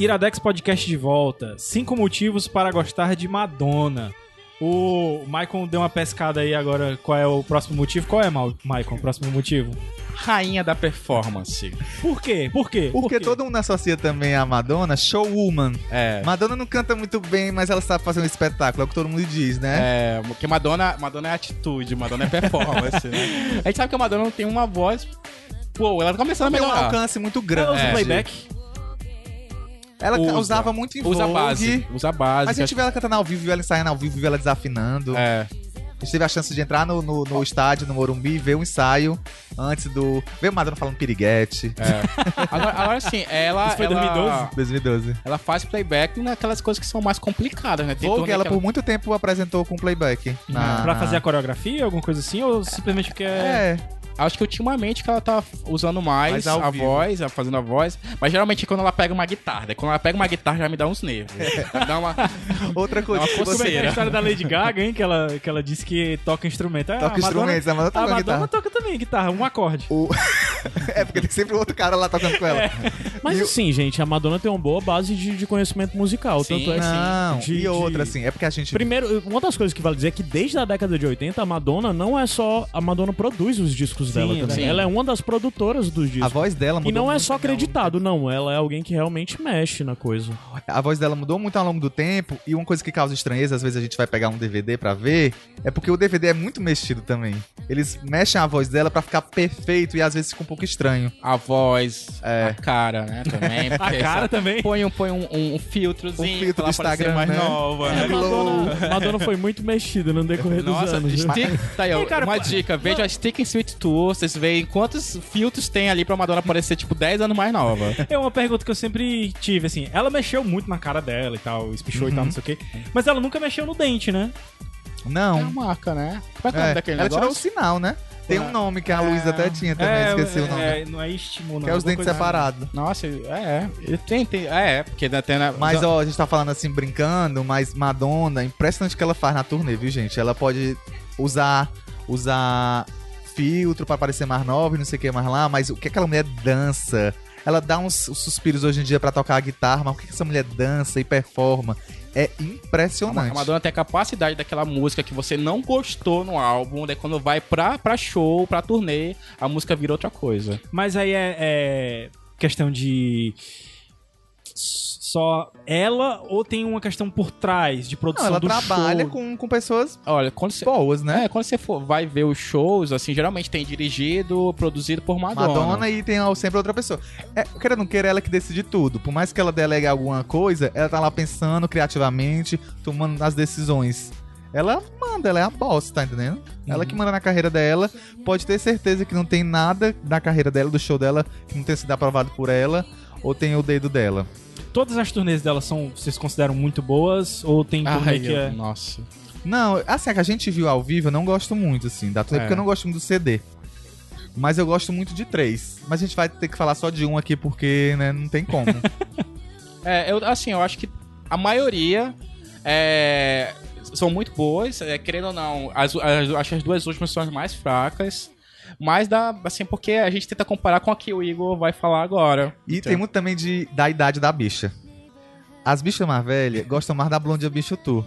Iradex Podcast de volta. Cinco motivos para gostar de Madonna. O Maicon deu uma pescada aí agora. Qual é o próximo motivo? Qual é, Maicon, o próximo motivo? Rainha da performance. Por quê? Por quê? Por Porque quê? todo mundo associa também a Madonna showwoman. É. Madonna não canta muito bem, mas ela sabe fazer um espetáculo, é o que todo mundo diz, né? É, porque Madonna, Madonna é atitude, Madonna é performance, né? A gente sabe que a Madonna tem uma voz. Pô, ela tá começando a Tem um melhorar. alcance muito Ela grande. usa É. playback? Ela Usa. usava muito em Usa Vogue. base. Usa base. A gente vê ela cantando ao vivo, ela ensaiando ao vivo, ela desafinando. É. A gente teve a chance de entrar no, no, no estádio, no Morumbi, ver o ensaio antes do... Ver o Madonna falando piriguete. é. Agora, agora sim, ela. Isso foi ela, 2012? 2012. Ela faz playback naquelas coisas que são mais complicadas, né? Tem Vogue, ela por muito tempo apresentou com playback. Na... Pra fazer a coreografia, alguma coisa assim? Ou simplesmente porque é... É, Acho que ultimamente que ela tá usando mais a vivo. voz, fazendo a voz. Mas geralmente é quando ela pega uma guitarra. Quando ela pega uma guitarra já me dá uns nervos. Dá uma. outra coisa. Uma Como é que é a história da Lady Gaga, hein? Que ela, que ela disse que toca instrumento. É, Toca a Madonna- instrumentos, a Madonna toca A Madonna guitarra. toca também guitarra, um acorde. O- é, porque tem sempre outro cara lá tocando com ela. Mas E assim, gente, a Madonna tem uma boa base de, de conhecimento musical. Sim, tanto é Não, de- e outra, de- assim, é porque a gente... Primeiro, uma das coisas que vale dizer é que desde a década de 80, a Madonna não é só. A Madonna produz os discos Sim, dela é também. verdade. Ela é uma das produtoras dos A discos. voz dela mudou E não é só acreditado, não. Ela é alguém que realmente mexe na coisa. a voz dela mudou muito ao longo do tempo e uma coisa que causa estranheza, às vezes a gente vai pegar um DVD pra ver, é porque o DVD é muito mexido também. Eles mexem a voz dela pra ficar perfeito e às vezes fica um pouco estranho. A voz, É. a cara, né? Também. A cara essa- também. Põe um, põe um, um, um filtrozinho Um filtro do Instagram, mais né? nova, A né? Madonna, Madonna foi muito mexida no decorrer dos Nossa, anos. né? stick, tá aí, uma dica, veja a Stick and Sweet Tour, vocês veem quantos filtros tem ali pra Madonna parecer, tipo, 10 anos mais nova. É uma pergunta que eu sempre tive, assim. Ela mexeu muito na cara dela e tal, espichou e tal, não sei o quê. Mas ela nunca mexeu no dente, né? É Não. uma marca, né? Qual é, o nome É, daquele ela tirou o negócio? sinal, né? Tem um nome que a Luísa até tinha também, esqueci o nome. é, não é estímulo, não. que é os dentes assim. separados. Nossa, é, é. Tem, tem, é, porque tem na... Mas, ó, a gente tá falando assim, brincando, mas Madonna, impressionante o que ela faz na turnê, viu, gente? Ela pode usar, usar filtro pra parecer mais nova e não sei o que mais lá, mas o que aquela mulher dança? Ela dá uns, uns suspiros hoje em dia pra tocar a guitarra, mas o que essa mulher dança e performa? É A impressionante. Madonna tem a capacidade daquela música que você não gostou no álbum, daí quando vai pra, pra show, pra turnê, a música vira outra coisa. Mas aí é, é questão de só ela ou tem uma questão por trás de Não, produção ela do trabalha show? com, com pessoas Olha, quando você. boas, né? É, quando você for, vai ver os shows, assim, geralmente tem dirigido, produzido por Madonna. Madonna e tem sempre outra pessoa. É, queira ou não queira, ela que decide tudo. Por mais que ela delegue alguma coisa, ela tá lá pensando criativamente, tomando as decisões. Ela manda, ela é a boss, tá entendendo? Ela que manda na carreira dela. Pode ter certeza que não tem nada na carreira dela, do show dela, que não tenha sido aprovado por ela, ou tem o dedo dela. Todas as turnês dela são, vocês consideram muito boas? Ou tem turnê Ai, que é... Nossa. Não, assim, a que a gente viu ao vivo, eu não gosto muito, assim, da turnê, É. porque eu não gosto muito do CD. Mas eu gosto muito de três. Mas a gente vai ter que falar só de um aqui, porque, né, não tem como. É, eu, assim, eu acho que a maioria é, são muito boas. é, querendo ou não, as, as- acho que as duas últimas são as mais fracas. Mas dá, assim, porque a gente tenta comparar com a que o Igor vai falar agora. E Então, tem muito também de, da idade da bicha. As bichas mais velhas gostam mais da Blonde Bicho Tour.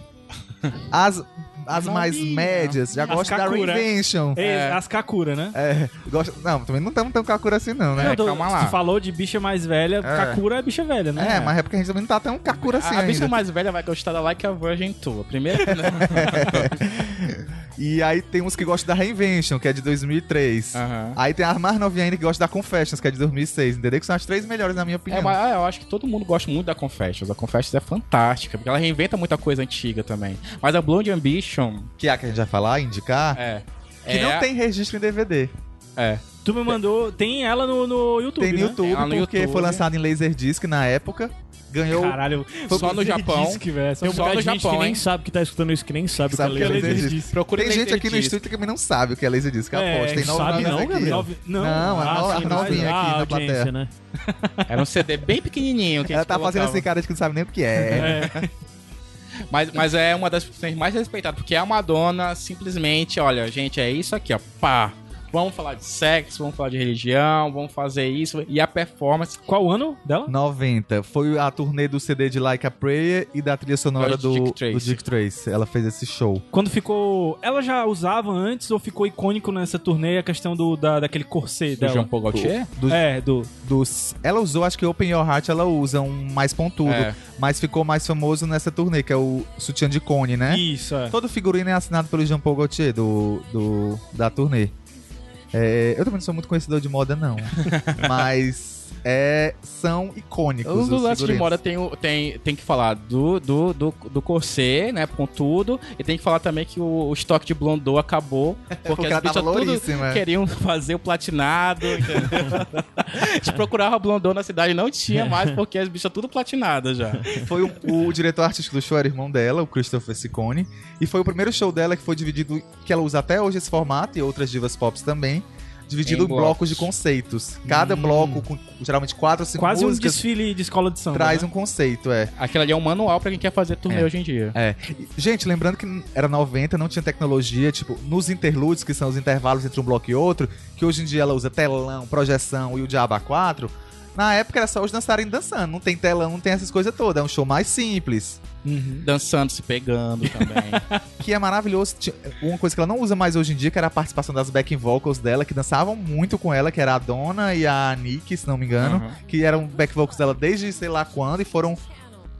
As, as mais médias já As gostam da Kakura. Reinvention. É, É. As Kakura, né? É, gosta, não, também não estamos tão Kakura assim não, né? Não, tô- calma lá. Tu falou de bicha mais velha, Kakura é bicha velha, né? É, mas é porque a gente também não tá tão Kakura assim a, a bicha ainda. mais velha vai gostar da Like a Virgin Tour. Primeiro, né? E aí tem uns que gostam da Reinvention, que é de 2003. Aham. Aí tem as mais novinhas ainda que gostam da Confessions, que é de 2006, entendeu? Que são as três melhores na minha opinião. É, mas eu acho que todo mundo gosta muito da Confessions. A Confessions é fantástica, porque ela reinventa muita coisa antiga também. Mas a Blonde Ambition Que é a que a gente vai falar, indicar, é. que é, não tem registro em DVD. É. Tu me mandou... Tem ela no, no YouTube, Tem no né? YouTube, porque YouTube. foi lançado em Laserdisc na época. Ganhou Caralho. Foi só no Japão. Disc, um Só bocado no Japão, que nem hein? sabe que tá escutando isso, que nem sabe, Sabe o que que é é Laserdisc. Laserdisc. Procure Tem gente aqui no estúdio que também não sabe o que é Laserdisc. Eu É, aposto. Tem nove sabe não, aqui. Ó. Nove- Não, Não, a ah, a novinha mas- aqui na plateia. né? Era um CD bem pequenininho. Que Ela tá fazendo assim, cara, de que não sabe nem o que é. É. Mas, mas é uma das personagens mais respeitadas, porque a Madonna simplesmente, olha, gente, é isso aqui, ó, pá. Vamos falar de sexo, vamos falar de religião, vamos fazer isso. E a performance. Qual o ano dela? 90. Foi a turnê do CD de Like a Prayer e da trilha sonora Do do, Dick Tracy. do Dick Trace. Ela fez esse show. Quando ficou... Ela já usava antes ou ficou icônico nessa turnê a questão do, da, daquele corset Do dela? Jean Paul Gaultier? Do- É, do... dos, ela usou, acho que Open Your Heart ela usa um mais pontudo. É. Mas ficou mais famoso nessa turnê, que é o sutiã de cone, né? Isso, é. Todo figurino é assinado pelo Jean Paul Gaultier do, do, da turnê. É, eu também não sou muito conhecedor de moda, não. mas é, são icônicos. Os lance de moda tem, tem, tem que falar do, do, do, do corset, né? Com tudo. E tem que falar também que o, o estoque de blondô acabou. Porque, Porque as bichas tudo queriam fazer o platinado. A gente procurava blondô na cidade não tinha mais, porque as bichas tudo platinadas já. Foi o, o diretor artístico do show era irmão dela, o Christopher Ciccone. E foi o primeiro show dela que foi dividido, que ela usa até hoje esse formato e outras divas pop também. Dividido Em em blocos blocos. de conceitos. Cada bloco, com geralmente quatro ou cinco Quase um músicas, desfile de escola de samba. traz né? um conceito, é. Aquilo ali é um manual pra quem quer fazer turnê É. hoje em dia. É. Gente, lembrando que era 90, não tinha tecnologia, tipo, nos interludes, que são os intervalos entre um bloco e outro, que hoje em dia ela usa telão, projeção e o Diabo A4. Na época era só os dançarem dançando, não tem telão, não tem essas coisas todas, é um show mais simples. Uhum. Dançando, se pegando também. que é maravilhoso. Uma coisa que ela não usa mais hoje em dia, que era a participação das backing vocals dela, que dançavam muito com ela, que era a Donna e a Nick, se não me engano, Uhum. que eram back vocals dela desde sei lá quando e foram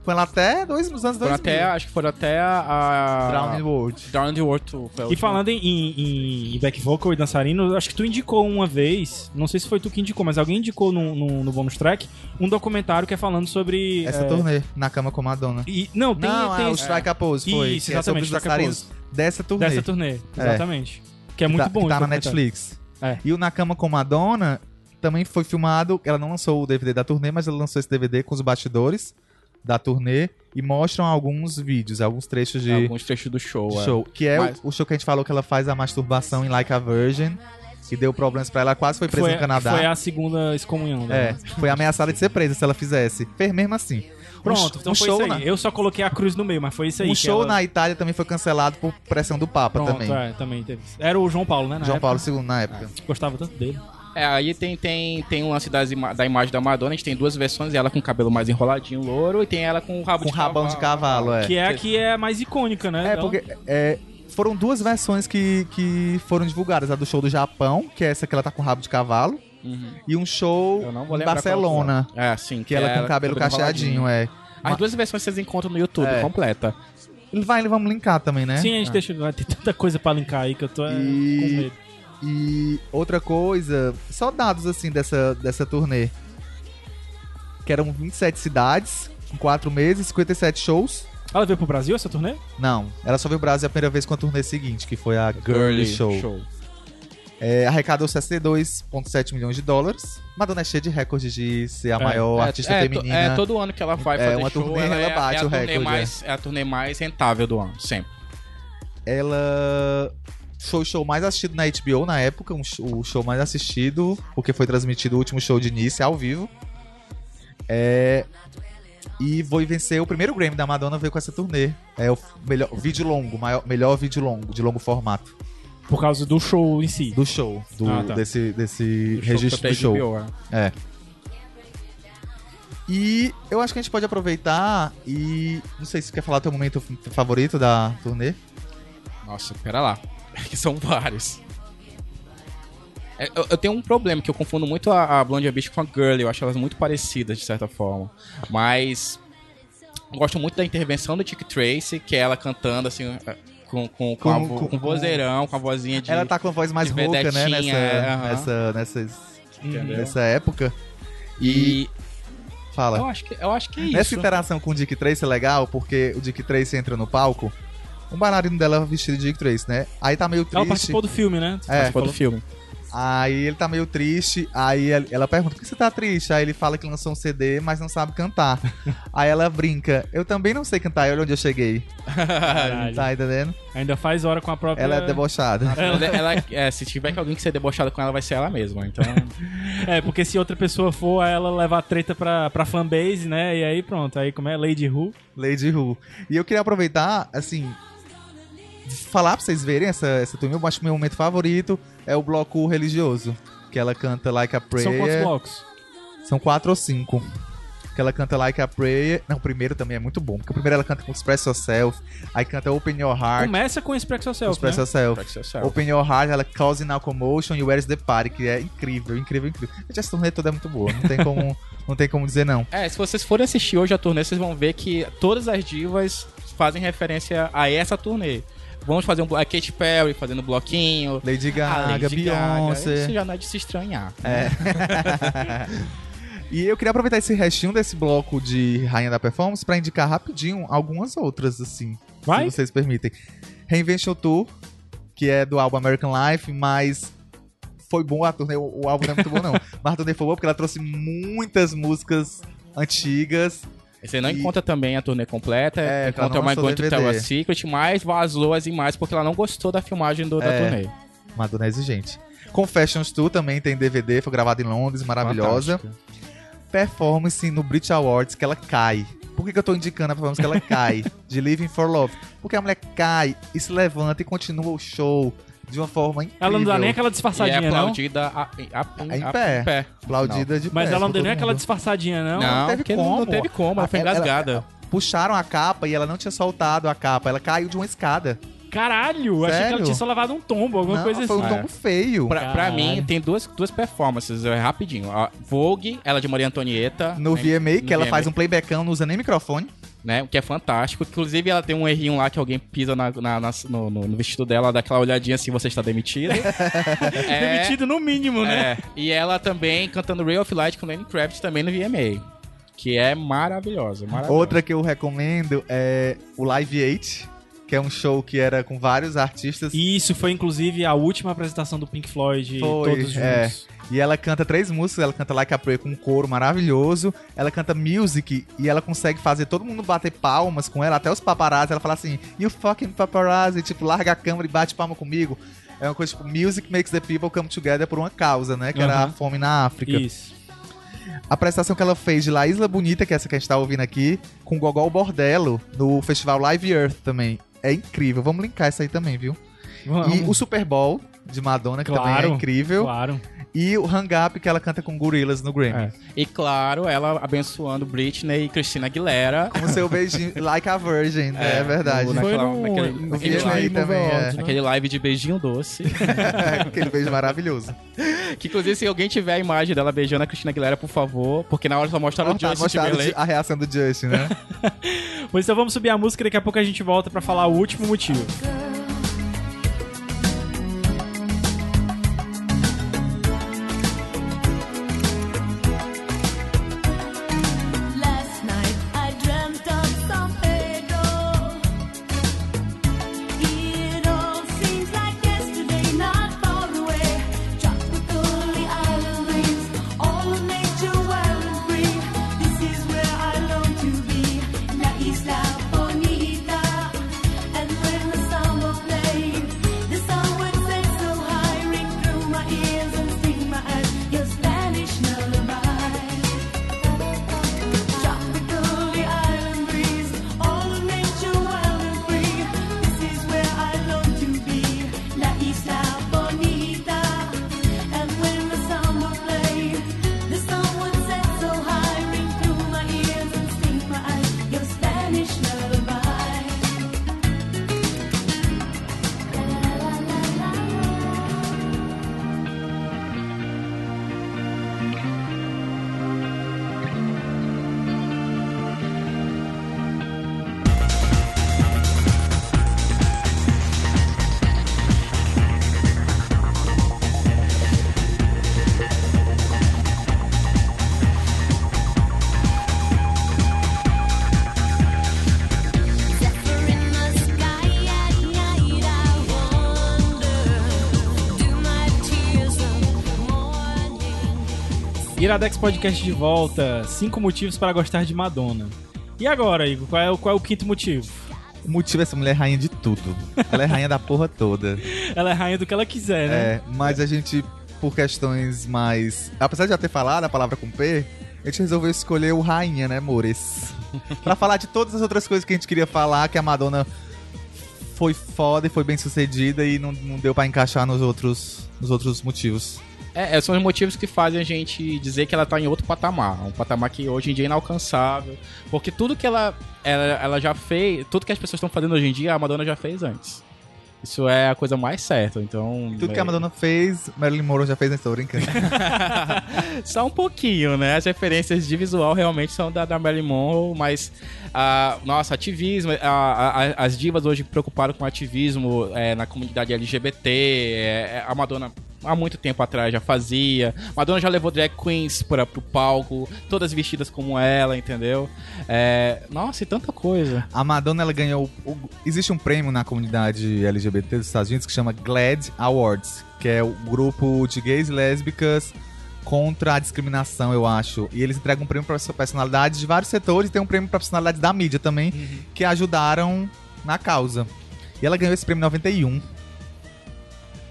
com ela até dois, nos anos Foram 2000. até, acho que foram até a. Drowning World. Drowned World Tour. foi a E última. falando em, em- em back vocal e dançarino, acho que tu indicou uma vez, não sei se foi tu que indicou, mas alguém indicou no, no, no bonus track, um documentário que é falando sobre... Essa é, turnê, na cama com Madonna. E, não, tem, não, tem é, o Strike a Pose foi. Isso, é sobre exatamente, os Strike a dançarinos dessa turnê. dessa turnê, É. exatamente. Que é que muito tá, bom. que tá na. Netflix. É. E o Na Cama com Madonna também foi filmado. Ela não lançou o DVD da turnê, mas ela lançou esse DVD com os bastidores da turnê e mostram alguns vídeos, alguns trechos de Alguns trechos do show. de é. show. Que é o- Mas- o, show que a gente falou que ela faz a masturbação em Like a Virgin. Que deu problemas pra ela, quase foi presa Foi, no Canadá. foi a segunda excomunhão. É, Né? foi ameaçada de ser presa se ela fizesse. Fez mesmo assim. Pronto, Um então um foi show isso aí. na- Eu só coloquei a cruz no meio, mas foi isso aí. Um que show ela- na Itália também foi cancelado por pressão do Papa Pronto, também. é, também teve. Era o João Paulo, né? na João época. Paulo II na época. Gostava tanto dele. É, aí tem, tem, tem um lance das ima- da imagem da Madonna, a gente tem duas versões, ela com o cabelo mais enroladinho, louro, e tem ela com o rabo Com de rabão de cavalo, é. Que é a que é mais icônica, né? É, Ela- porque é, foram duas versões que, que foram divulgadas. A do show do Japão, que é essa que ela tá com rabo de cavalo, Uhum. e um show em Barcelona, qual É, sim. que ela com o cabelo cacheadinho, é. As duas versões vocês encontram no YouTube, É. completa. Vai, ele vamos linkar também, né? Sim, a gente deixa. Vai ter tanta coisa pra linkar aí que eu tô é, E- com medo. E outra coisa, só dados assim dessa, dessa turnê. Que eram 27 cidades, em 4 meses, 57 shows. Ela veio pro Brasil essa turnê? Não, ela só veio ao Brasil a primeira vez com a turnê seguinte, que foi a Girly, Show. É, arrecadou 62,7 milhões de dólares. Madonna é cheia de recordes de ser a É. maior É, artista é, to- feminina. É, todo ano que ela vai É, fazer uma show, turnê, ela, ela é, bate é o recorde, mais, é a turnê mais rentável do ano, sempre. Ela foi o show mais assistido na HBO na época, um show- o show mais assistido, porque foi transmitido o último show de início ao vivo. É, e foi vencer o primeiro Grammy da Madonna veio com essa turnê. É o melhor vídeo longo, maior, melhor vídeo longo, de longo formato Por causa do show em si. do show, do, Ah, tá. desse, desse O registro foi do show. HBO, é. É. E eu acho que a gente pode aproveitar e. Não sei se você quer falar teu momento favorito da turnê. Nossa, pera lá. Que são vários. É, eu, eu tenho um problema, que eu confundo muito a, a Blondie Beach com a Girl. Eu acho elas muito parecidas, de certa forma. Mas... Gosto muito da intervenção do Dick Tracy, que é ela cantando, assim... é, Com, com, com, a Com- com- vozeirão, com a vozinha de... Ela tá com a voz mais rouca, né? Nessa, é, nessa, nessas, Entendeu? nessa época. E... Fala. Eu acho que, eu acho que é isso. Nessa interação com o Dick Tracy é legal, porque o Dick Tracy entra no palco, um bailarino dela vestido de Dick Tracy, né? Aí tá meio Ela triste. participou do filme, né? É, Participou do filme. Aí ele tá meio triste, aí ela pergunta, por que você tá triste? Aí ele fala que lançou um CD, mas não sabe cantar. aí ela brinca, eu também não sei cantar, olha onde eu cheguei. Caralho. Tá entendendo? Ainda faz hora com a própria. Ela é debochada. Ela, ela- é, se tiver que alguém que ser debochado com ela, vai ser ela mesma. Então, É, porque se outra pessoa for, ela leva a treta pra, pra fanbase, né? E aí pronto. Aí como é? Lady Who. Lady Who. E eu queria aproveitar, assim, falar pra vocês verem essa, essa turma. Eu acho que meu momento favorito é o bloco religioso. Que ela canta Like a Prayer. São quantos blocos? São quatro ou cinco. Que ela canta Like a Prayer. Não, o primeiro também é muito bom. Porque o primeiro ela canta com Express Yourself. Aí canta Open Your Heart. Começa com Express Yourself, Express né? Yourself. Express Yourself. Open Your Heart, ela Causing Now Commotion e Where's the Party, que é incrível, incrível, incrível. Gente, essa turnê toda é muito boa. Não tem como, não tem como dizer não. É, se vocês forem assistir hoje a turnê, vocês vão ver que todas as divas fazem referência a essa turnê. Vamos fazer um a Katy Perry fazendo bloquinho. Lady Gaga, Lady Gaga. Beyoncé. Isso já não é de se estranhar. É. e eu queria aproveitar esse restinho desse bloco de Rainha da Performance pra indicar rapidinho algumas outras, assim. Vai? Se vocês permitem. Reinvention Tour, que é do álbum American Life, mas foi bom a turnê. O o álbum não é muito bom, não. Mas a turnê foi boa porque ela trouxe muitas músicas antigas. Você não E- encontra também a turnê completa, É, ela encontra lançou Going to Tell a. Secret, mas vazou as imagens porque ela não gostou da filmagem do, da É. turnê. Madonna é exigente. Confessions Tour também tem DVD, foi gravado em Londres, maravilhosa. Fantástico. Performance no Brit Awards que ela cai. Por que, que eu tô indicando a performance que ela cai? de Living for Love. Porque a mulher cai e se levanta e continua o show de uma forma incrível. Ela não dá nem aquela E é disfarçadinha, não. aplaudida a, a, a, Em a- pé. Aplaudida de Mas pé ela não deu nem aquela disfarçadinha, não. Não, não teve porque não, não como. teve como, ela foi Ela- engasgada. Puxaram a capa e ela não tinha soltado a capa. Ela caiu de uma escada. Caralho, achei que ela Sério? tinha só levado um tombo, alguma não, coisa foi assim. um tombo feio. Pra, pra mim, tem duas, duas performances, é, rapidinho. A Vogue, ela de Maria Antonieta. No né, VMA, que no ela VMA, faz um playbackão, não usa nem microfone. Né, o que é fantástico. Inclusive, ela tem um errinho lá que alguém pisa na, na- na- no, no- no vestido dela, dá aquela olhadinha assim, você está demitida. é, Demitido no mínimo, né? é, e ela também cantando Ray of Light com Lenny Kravitz também no VMA. Que é maravilhosa, maravilhosa. Outra que eu recomendo é o Live 8, que é um show que era com vários artistas. E isso foi, inclusive, a última apresentação do Pink Floyd, Foi, todos juntos. é. E ela canta três músicas, ela canta Like a Prayer com um coro maravilhoso, ela canta Music e ela consegue fazer todo mundo bater palmas com ela, até os paparazzi, ela fala assim, you fucking paparazzi, tipo, larga a câmera e bate palma comigo. É uma coisa tipo, music makes the people come together por uma causa, né, que era a fome na África. Isso. a prestação que ela fez de La Isla Bonita, que é essa que a gente tá ouvindo aqui, com Gogol Bordello, no festival Live Earth também. É incrível. Vamos linkar essa aí também, viu? E o Super Bowl de Madonna, que também Claro, é incrível. Claro. E o Hang Up, que ela canta com Gorillaz no Grammy. É. E claro, ela abençoando Britney e Christina Aguilera. Com o seu beijinho, like a virgin, é, É, verdade. no- Foi naquela- no, naquele- no naquele Britney live também, é. Né? Aquele live de beijinho doce. Aquele beijo maravilhoso. que inclusive, se alguém tiver a imagem dela beijando a Christina Aguilera, por favor. Porque na hora só mostraram o Mostraram- Justin mostraram Timberlake. a reação do Justin, né? Pois então vamos subir a música e daqui a pouco a gente volta pra falar o último motivo. Iradex Podcast de volta. Cinco motivos para gostar de Madonna. E agora, Igor, qual é o, qual é o quinto motivo? O motivo é essa mulher é rainha de tudo. Ela é rainha da porra toda. Ela é rainha do que ela quiser, né? É, mas a gente, por questões mais. Apesar de já ter falado a palavra com P, a gente resolveu escolher o rainha, né, Mores? pra falar de todas as outras coisas que a gente queria falar, que a Madonna foi foda e foi bem sucedida e não, não deu pra encaixar nos outros, nos outros motivos. É, é, são os motivos que fazem a gente dizer que ela tá em outro patamar. Um patamar que hoje em dia é inalcançável. Porque tudo que ela, ela, ela já fez, tudo que as pessoas estão fazendo hoje em dia, a Madonna já fez antes. Isso é a coisa mais certa. Então. Tudo que é- a Madonna fez, Marilyn Monroe já fez, né? Tô brincando. Só um pouquinho, né? As referências de visual realmente são da, da Marilyn Monroe, mas, ah, nossa, ativismo, a- a- as divas hoje preocuparam com ativismo é, na comunidade LGBT, é, a Madonna há muito tempo atrás já fazia, Madonna já levou drag queens para pro palco, todas vestidas como ela, entendeu? É, nossa, e tanta coisa. A Madonna, ela ganhou. o- existe um prêmio na comunidade LGBT dos Estados Unidos que chama GLAD Awards, que é o grupo de gays e lésbicas contra a discriminação, eu acho. E eles entregam um prêmio para personalidades de vários setores e tem um prêmio para personalidades da mídia também, que ajudaram na causa. E ela ganhou esse prêmio em 91.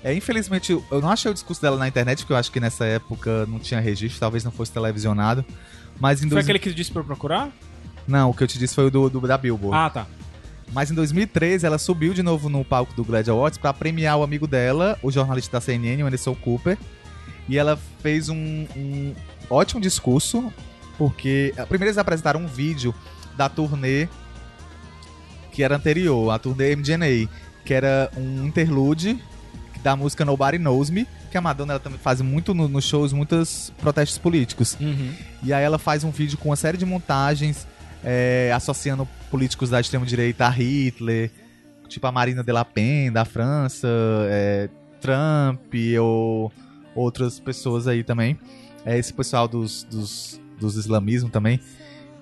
É, infelizmente, eu não achei o discurso dela na internet, porque eu acho que nessa época não tinha registro, talvez não fosse televisionado. Mas em Foi dois... aquele que disse pra eu procurar? Não, o que eu te disse foi o do, do- da Billboard. Ah, tá. Mas em 2013 ela subiu de novo no palco do Glad Awards pra premiar o amigo dela, o jornalista da CNN, o Anderson Cooper. E ela fez um, um ótimo discurso, porque eh, primeiro eles apresentaram um vídeo da turnê que era anterior, a turnê MGNA, que era um interlude da música Nobody Knows Me, que a Madonna ela também faz muito no- nos shows, muitos protestos políticos. E aí ela faz um vídeo com uma série de montagens é, associando políticos da extrema-direita a Hitler, tipo a Marina de Le Pen, da França, é, Trump ou outras pessoas aí também. É, esse pessoal dos, dos, dos islamismo também.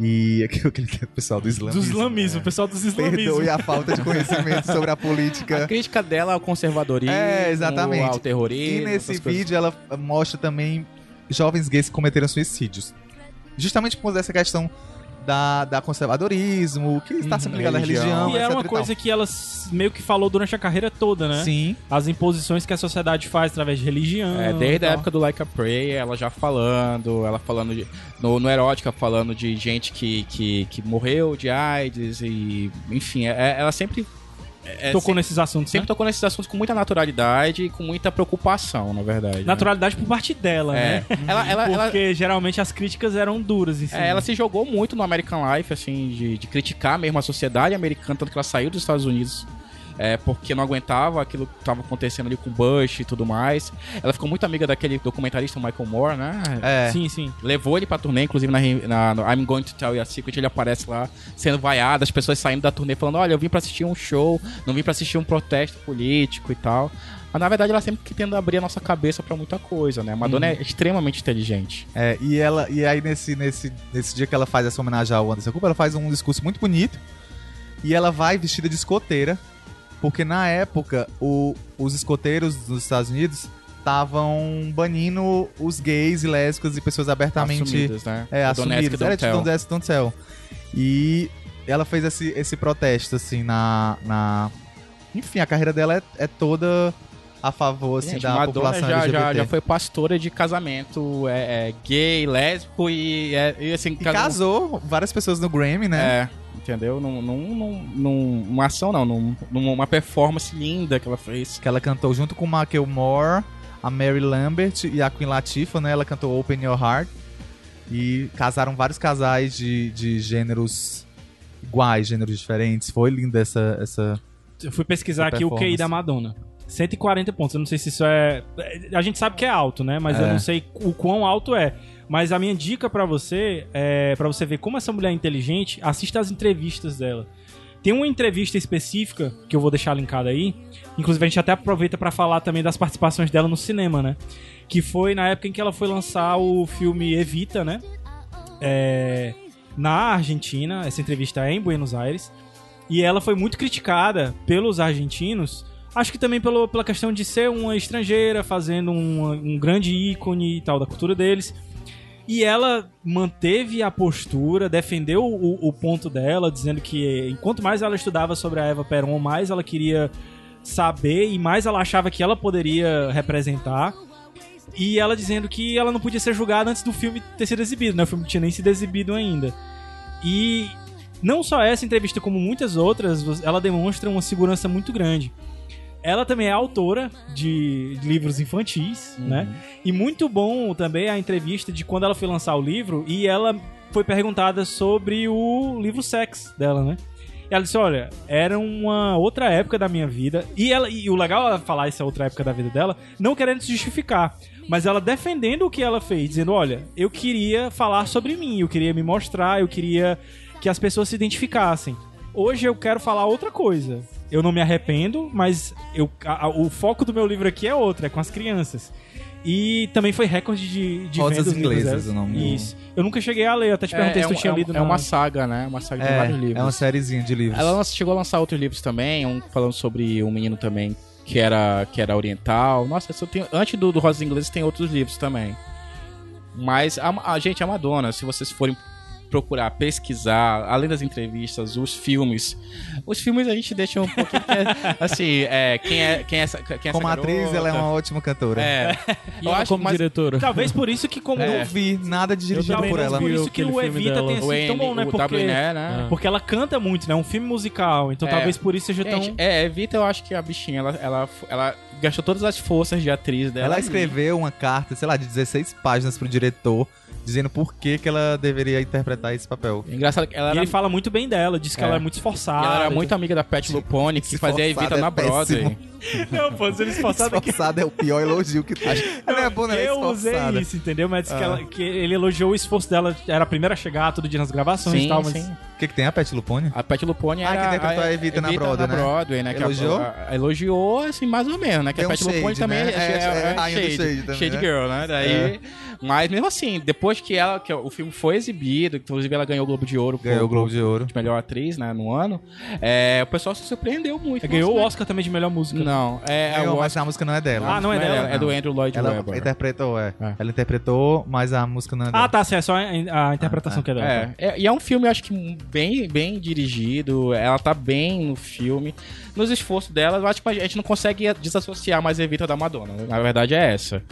E aquele aquele pessoal do islamismo. Do islamismo, o é. pessoal dos islamismo. Perdoe a falta de conhecimento sobre a política. A crítica dela ao conservadorismo, É, exatamente. ao terrorismo. E nesse essas coisas. vídeo ela mostra também jovens gays que cometeram suicídios. Justamente por causa dessa questão da, da conservadorismo, que está sempre ligado à religião. e era etc uma e coisa que ela meio que falou durante a carreira toda, né? Sim. As imposições que a sociedade faz através de religião. É, desde a época do Like a Prayer, ela já falando, ela falando de, no, no Erótica, falando de gente que, que, que morreu de AIDS e, enfim, é- ela sempre... é, Tocou sempre, nesses assuntos, sempre né? tocou nesses assuntos com muita naturalidade e com muita preocupação, na verdade. né? Naturalidade por parte dela, É. né? Ela, ela, ela, Porque geralmente as críticas eram duras em cima. É, ela se jogou muito no American Life, assim, de, de criticar mesmo a sociedade americana, tanto que ela saiu dos Estados Unidos é, porque não aguentava aquilo que estava acontecendo ali com Bush e tudo mais. Ela ficou muito amiga daquele documentarista Michael Moore, né? É. Sim, sim. Levou ele pra turnê, inclusive na, na, no I'm Going to Tell You a Secret, ele aparece lá sendo vaiado, as pessoas saindo da turnê falando, olha, eu vim pra assistir um show, não vim pra assistir um protesto político e tal. Mas na verdade ela sempre que tenta abrir a nossa cabeça pra muita coisa, né? A Madonna é extremamente inteligente. É, e ela e aí nesse, nesse, nesse dia que ela faz essa homenagem ao Anderson Cooper, ela faz um discurso muito bonito e ela vai vestida de escoteira, porque na época o- os escoteiros dos Estados Unidos estavam banindo os gays e lésbicas e pessoas abertamente Assumidas, né? é, assumidas. Era tipo Tell. Don't Tell. E ela fez esse, esse protesto, assim, na, na... Enfim, a carreira dela é, é toda a favor, assim, Gente, da Madonna população já, já, LGBT. já foi pastora de casamento é, é, gay, lésbico e, é, e assim... E casou várias pessoas no Grammy, né? É, entendeu? Num, num, num- num- numa ação, não. Num, numa performance linda que ela fez. Que ela cantou junto com Michael Moore, a Mary Lambert e a Queen Latifah, né? Ela cantou Open Your Heart. E casaram vários casais de, de gêneros iguais, gêneros diferentes. Foi linda essa... essa... Eu fui pesquisar Essa aqui o QI da Madonna. 140 pontos. Eu não sei se isso é. A gente sabe que é alto, né? Mas eu É. não sei o quão alto é. Mas a minha dica pra você é para você ver como essa mulher é inteligente, assista as entrevistas dela. Tem uma entrevista específica que eu vou deixar linkada aí. Inclusive a gente até aproveita pra falar também das participações dela no cinema, né? Que foi na época em que ela foi lançar o filme Evita, né? É, na Argentina. Essa entrevista é em Buenos Aires. E ela foi muito criticada pelos argentinos. Acho que também pelo, pela questão de ser uma estrangeira, fazendo um, um grande ícone e tal da cultura deles. E ela manteve a postura, defendeu o, o ponto dela, dizendo que enquanto mais ela estudava sobre a Eva Peron, mais ela queria saber e mais ela achava que ela poderia representar. E ela dizendo que ela não podia ser julgada antes do filme ter sido exibido, né? O filme tinha nem sido exibido ainda. E não só essa entrevista, como muitas outras, ela demonstra uma segurança muito grande. Ela também é autora de livros infantis, né? E muito bom também a entrevista de quando ela foi lançar o livro e ela foi perguntada sobre o livro Sex dela, né? E ela disse: Olha, era uma outra época da minha vida. E, ela, e o legal é ela falar essa outra época da vida dela, não querendo se justificar, mas ela defendendo o que ela fez, dizendo: Olha, eu queria falar sobre mim, eu queria me mostrar, eu queria que as pessoas se identificassem. Hoje eu quero falar outra coisa. Eu não me arrependo, mas eu, a- a- o foco do meu livro aqui é outro, é com as crianças. E também foi recorde de, de Rosas vendas Inglesas, o nome Isso. Eu nunca cheguei a ler, eu até te perguntei é, se tu um- tinha é um- lido. é na- uma saga, né? Uma saga de vários É, livros. é uma sériezinha de livros. Ela chegou a lançar outros livros também, um falando sobre um menino também que era, que era oriental. Nossa, eu tenho, antes do, do Rosas Inglesas tem outros livros também. Mas a, a gente, a Madonna, se vocês forem procurar, pesquisar, além das entrevistas, os filmes. Os filmes a gente deixa um pouquinho. é, assim, é, quem é, quem é essa, quem é essa Como atriz, garota? ela é uma ótima cantora. É. E eu acho como mas- diretora. Talvez por isso que como Não vi nada de dirigido por ela. por isso que o Evita dela. tenha o sido tão bom, né? Porque, né? porque ela canta muito, né? É um filme musical, então É. talvez por isso seja Gente, tão... é, Evita, eu acho que a bichinha, ela, ela, ela gastou todas as forças de atriz dela. Ela ali. escreveu uma carta, sei lá, de 16 páginas pro diretor, dizendo por que, que ela deveria interpretar esse papel. Engraçado que ela E era, ele fala muito bem dela, diz que É. ela é muito e esforçada. ela era e muito amiga da Pat Lupone, que Se fazia Evita é na Broadway. Não, pô, sendo esforçada que... Esforçada é o pior elogio que tem. Ela é boa, é eu usei esforçada. isso, entendeu? Mas disse que, Ah. ela- que ele elogiou o esforço dela, era a primeira a chegar todo dia nas gravações Sim, e tal, mas... sim. O que, que tem a Pet Lupone? A Pat Lupone Ah, era... que interpretou a Evita na Broadway, né? né? que Elogiou? A, a- elogiou, assim, mais ou menos, né? Que Deu a um Pat Lupone shade, também né? é, É, é, é é rainha do shade, shade também, shade né? girl, né? Daí... É. Mas mesmo assim, depois que ela que o filme foi exibido, inclusive ela ganhou o Globo de Ouro Ganhou o Globo de Ouro. de melhor atriz, né, no ano, é, o pessoal se surpreendeu muito. Ganhou o Nossa, Oscar também de melhor música. Não, é, é Ganhou, o mas Oscar. a música não é dela. Ah, não é dela, É do Andrew Lloyd Ela Webber. interpretou, é. É. Ela interpretou, mas a música não é dela. Ah, tá, sim, é só a, interpretação que é dela. É, é, e é um filme, eu acho que bem, bem dirigido, ela tá bem no filme. Nos esforços dela, eu acho que a gente não consegue desassociar mais a Evita da Madonna. A verdade é essa.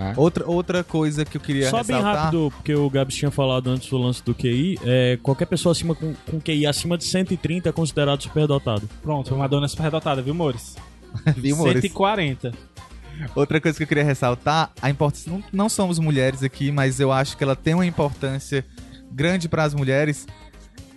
Né? Outra, outra coisa que eu queria Só bem ressaltar... rápido, porque o Gabs tinha falado antes do lance do QI, é, qualquer pessoa acima com, com QI acima de 130 é considerado superdotado. Pronto, Madonna é super redotada, viu, Mores? Viu, Mores? 140. Outra coisa que eu queria ressaltar, a importância. Não, não somos mulheres aqui, mas eu acho que ela tem uma importância grande para as mulheres,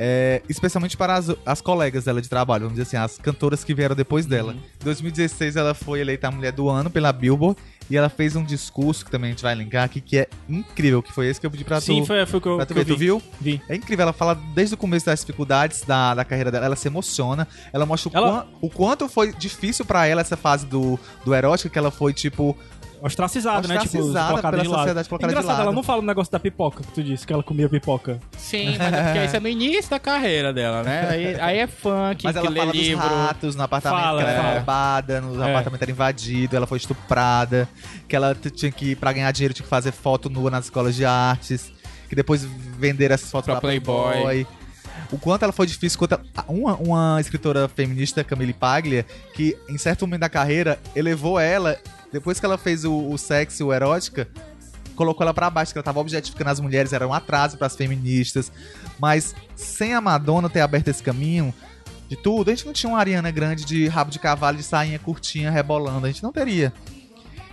é, especialmente para as, as colegas dela de trabalho, vamos dizer assim, as cantoras que vieram depois dela. Em 2016 ela foi eleita a mulher do ano pela Billboard e ela fez um discurso que também a gente vai linkar aqui que é incrível, que foi esse que eu pedi pra Sim, tu. foi, foi o que eu, tu que eu ver, tu vi. viu? Vi. É incrível, ela fala desde o começo das dificuldades da, da carreira dela, ela se emociona, ela mostra o, Ela- quan- o quanto foi difícil pra ela essa fase do, do erótico, que ela foi, tipo, Ostracizada, né? Tipo, Ostracizada colocada pela de lado. sociedade, colocada de Engraçado, lado. ela não fala o negócio da pipoca que tu disse, que ela comia pipoca. Sim, mas é porque isso é no início da carreira dela, né? Aí, aí é funk, Mas que ela lê fala livro. dos ratos no apartamento, Fala, que ela fala. era roubada, no É. apartamento era invadido, ela foi estuprada, que ela tinha que, pra ganhar dinheiro, tinha que fazer foto nua nas escolas de artes, que depois venderam essas fotos Pra pra, Playboy. Playboy. O quanto ela foi difícil, quanto ela- uma, uma escritora feminista, Camille Paglia, que em certo momento da carreira elevou ela, depois que ela fez o, o sexo, o erótica, colocou ela pra baixo, que ela tava objetificando as mulheres, era um atraso pras feministas. Mas sem a Madonna ter aberto esse caminho de tudo, a gente não tinha uma Ariana Grande de rabo de cavalo, de sainha curtinha, rebolando. A gente não teria.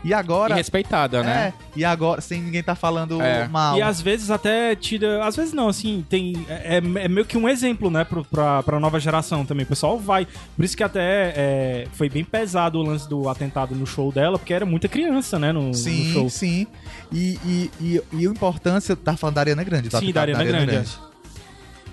E agora. E respeitada, né? É, e agora, sem ninguém tá falando É. mal. E às vezes até tira. Às vezes não, assim, tem. É, é meio que um exemplo, né, pro, pra, pra nova geração também. O pessoal vai. Por isso que até é, foi bem pesado o lance do atentado no show dela, porque era muita criança, né, no, no Sim, show. sim. E, e, e, e a importância, tá falando da Ariana Grande, tá? Sim, da Ariana Grande. é.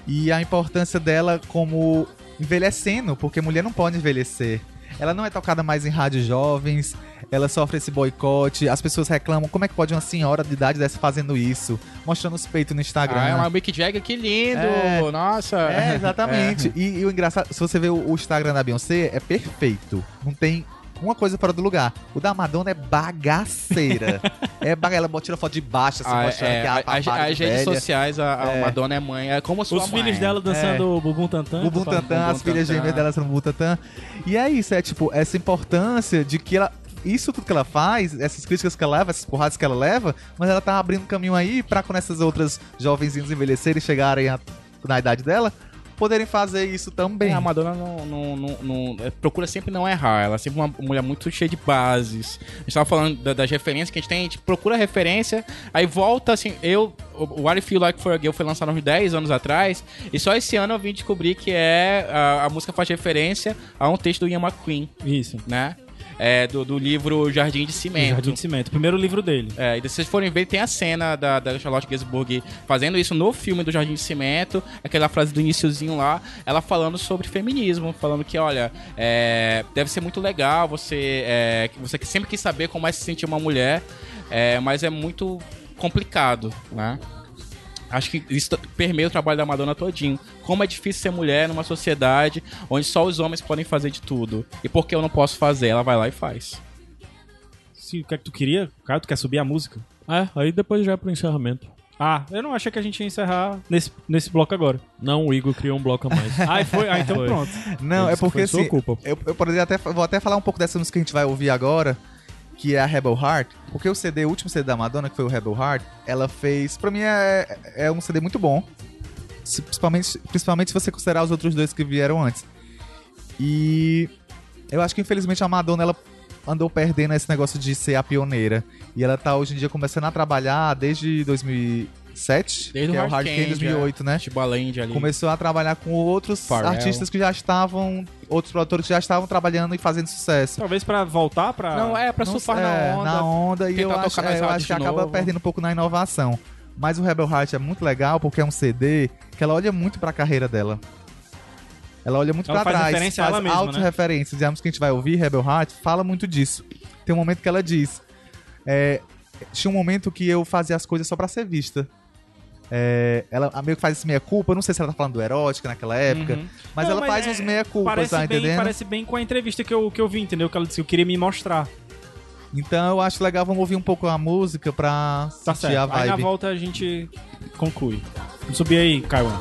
E a importância dela como envelhecendo, porque mulher não pode envelhecer. Ela não é tocada mais em rádios jovens, ela sofre esse boicote, as pessoas reclamam, como é que pode uma senhora de idade dessa fazendo isso? Mostrando os peitos no Instagram. Ah, é uma Mick Jagger, que lindo! É. Nossa! É, exatamente. E, e o engraçado, se você ver o, o Instagram da Beyoncé, é perfeito. Não tem uma coisa fora do lugar. O da Madonna é bagaceira. é baga... Ela tira foto de baixo, assim, Ah, mostrando é, que a a- as, papada as de redes sociais, a, a É. Madonna é mãe, é como sua Os mãe. filhos dela dançando o Bumbum Tantan. Papai. Tantan, as filhas gêmeas dela são Bumbum Tantan. E é isso, é tipo, essa importância de que ela. Isso tudo que ela faz, essas críticas que ela leva, essas porradas que ela leva, mas ela tá abrindo caminho aí pra quando essas outras jovenzinhas envelhecerem e chegarem a- na idade dela, poderem fazer isso também. É, a Madonna não, não- não- não- é, procura sempre não errar. Ela é sempre uma mulher muito cheia de bases. A gente tava falando da- das referências que a gente tem, a gente procura referência, aí volta assim. Eu, o What I Feel Like for a Girl foi lançado uns 10 anos atrás, e só esse ano eu vim descobrir que é a, a música faz referência a um texto do Ian McQueen, Isso. né? É, do, do livro Jardim de O Cimento. Jardim de Cimento. Primeiro livro dele. É, e se vocês forem ver, tem a cena da, da Charlotte Gainsbourg fazendo isso no filme do Jardim de Cimento, aquela frase do iniciozinho lá, ela falando sobre feminismo, falando que, olha, é, deve ser muito legal, você, é, você sempre quis saber como é se sentir uma mulher, é, mas é muito complicado, né? Acho que isso permeia o trabalho da Madonna todinho. Como é difícil ser mulher numa sociedade onde só os homens podem fazer de tudo. E por que eu não posso fazer? Ela vai lá e faz. Se, o que é que tu queria? Cara, tu quer subir a música? É, aí depois já é pro encerramento. Ah, eu não achei que a gente ia encerrar nesse, nesse bloco agora. Não, o Igor criou um bloco a mais. Ah, foi? Ah, então Foi. pronto. Não, é porque foi sua assim, culpa. eu, eu poderia até, vou até falar um pouco dessa música que a gente vai ouvir agora, que é a Rebel Heart, porque o CD, o último CD da Madonna, que foi o Rebel Heart, ela fez, pra mim é, é um CD muito bom, principalmente, principalmente se você considerar os outros dois que vieram antes. E eu acho que infelizmente a Madonna, ela andou perdendo esse negócio de ser a pioneira, e ela tá hoje em dia começando a trabalhar desde 2007, Desde que o é Hard o Hard Candy Candy, 2008, né? Timbaland ali. começou a trabalhar com outros Pharrell. artistas que já estavam, outros produtores que já estavam trabalhando e fazendo sucesso. Talvez pra voltar pra... Não, é pra Não surfar sei, na é, onda. na onda e eu acho, é, eu acho que de acaba novo. perdendo um pouco na inovação. Mas o Rebel Heart é muito legal porque é um CD que ela olha muito pra carreira dela. Ela olha muito Ela pra faz trás, referência a faz ela mesma, né? autorreferências. E a música que a gente vai ouvir, Rebel Heart, fala muito disso. Tem um momento que ela diz: é, tinha um momento que eu fazia as coisas só pra ser vista. É, ela meio que faz esse meia-culpa, não sei se ela tá falando do erótica naquela época, Uhum. mas Não, ela faz uns é- meia-culpas, Parece, tá bem, entendendo? parece bem com a entrevista que eu, que eu vi, entendeu? Que ela disse que eu queria me mostrar. Então eu acho legal, vamos ouvir um pouco a música pra Tá sentir a certo. Aí na vibe. volta a gente conclui. Vamos subir aí, Caio.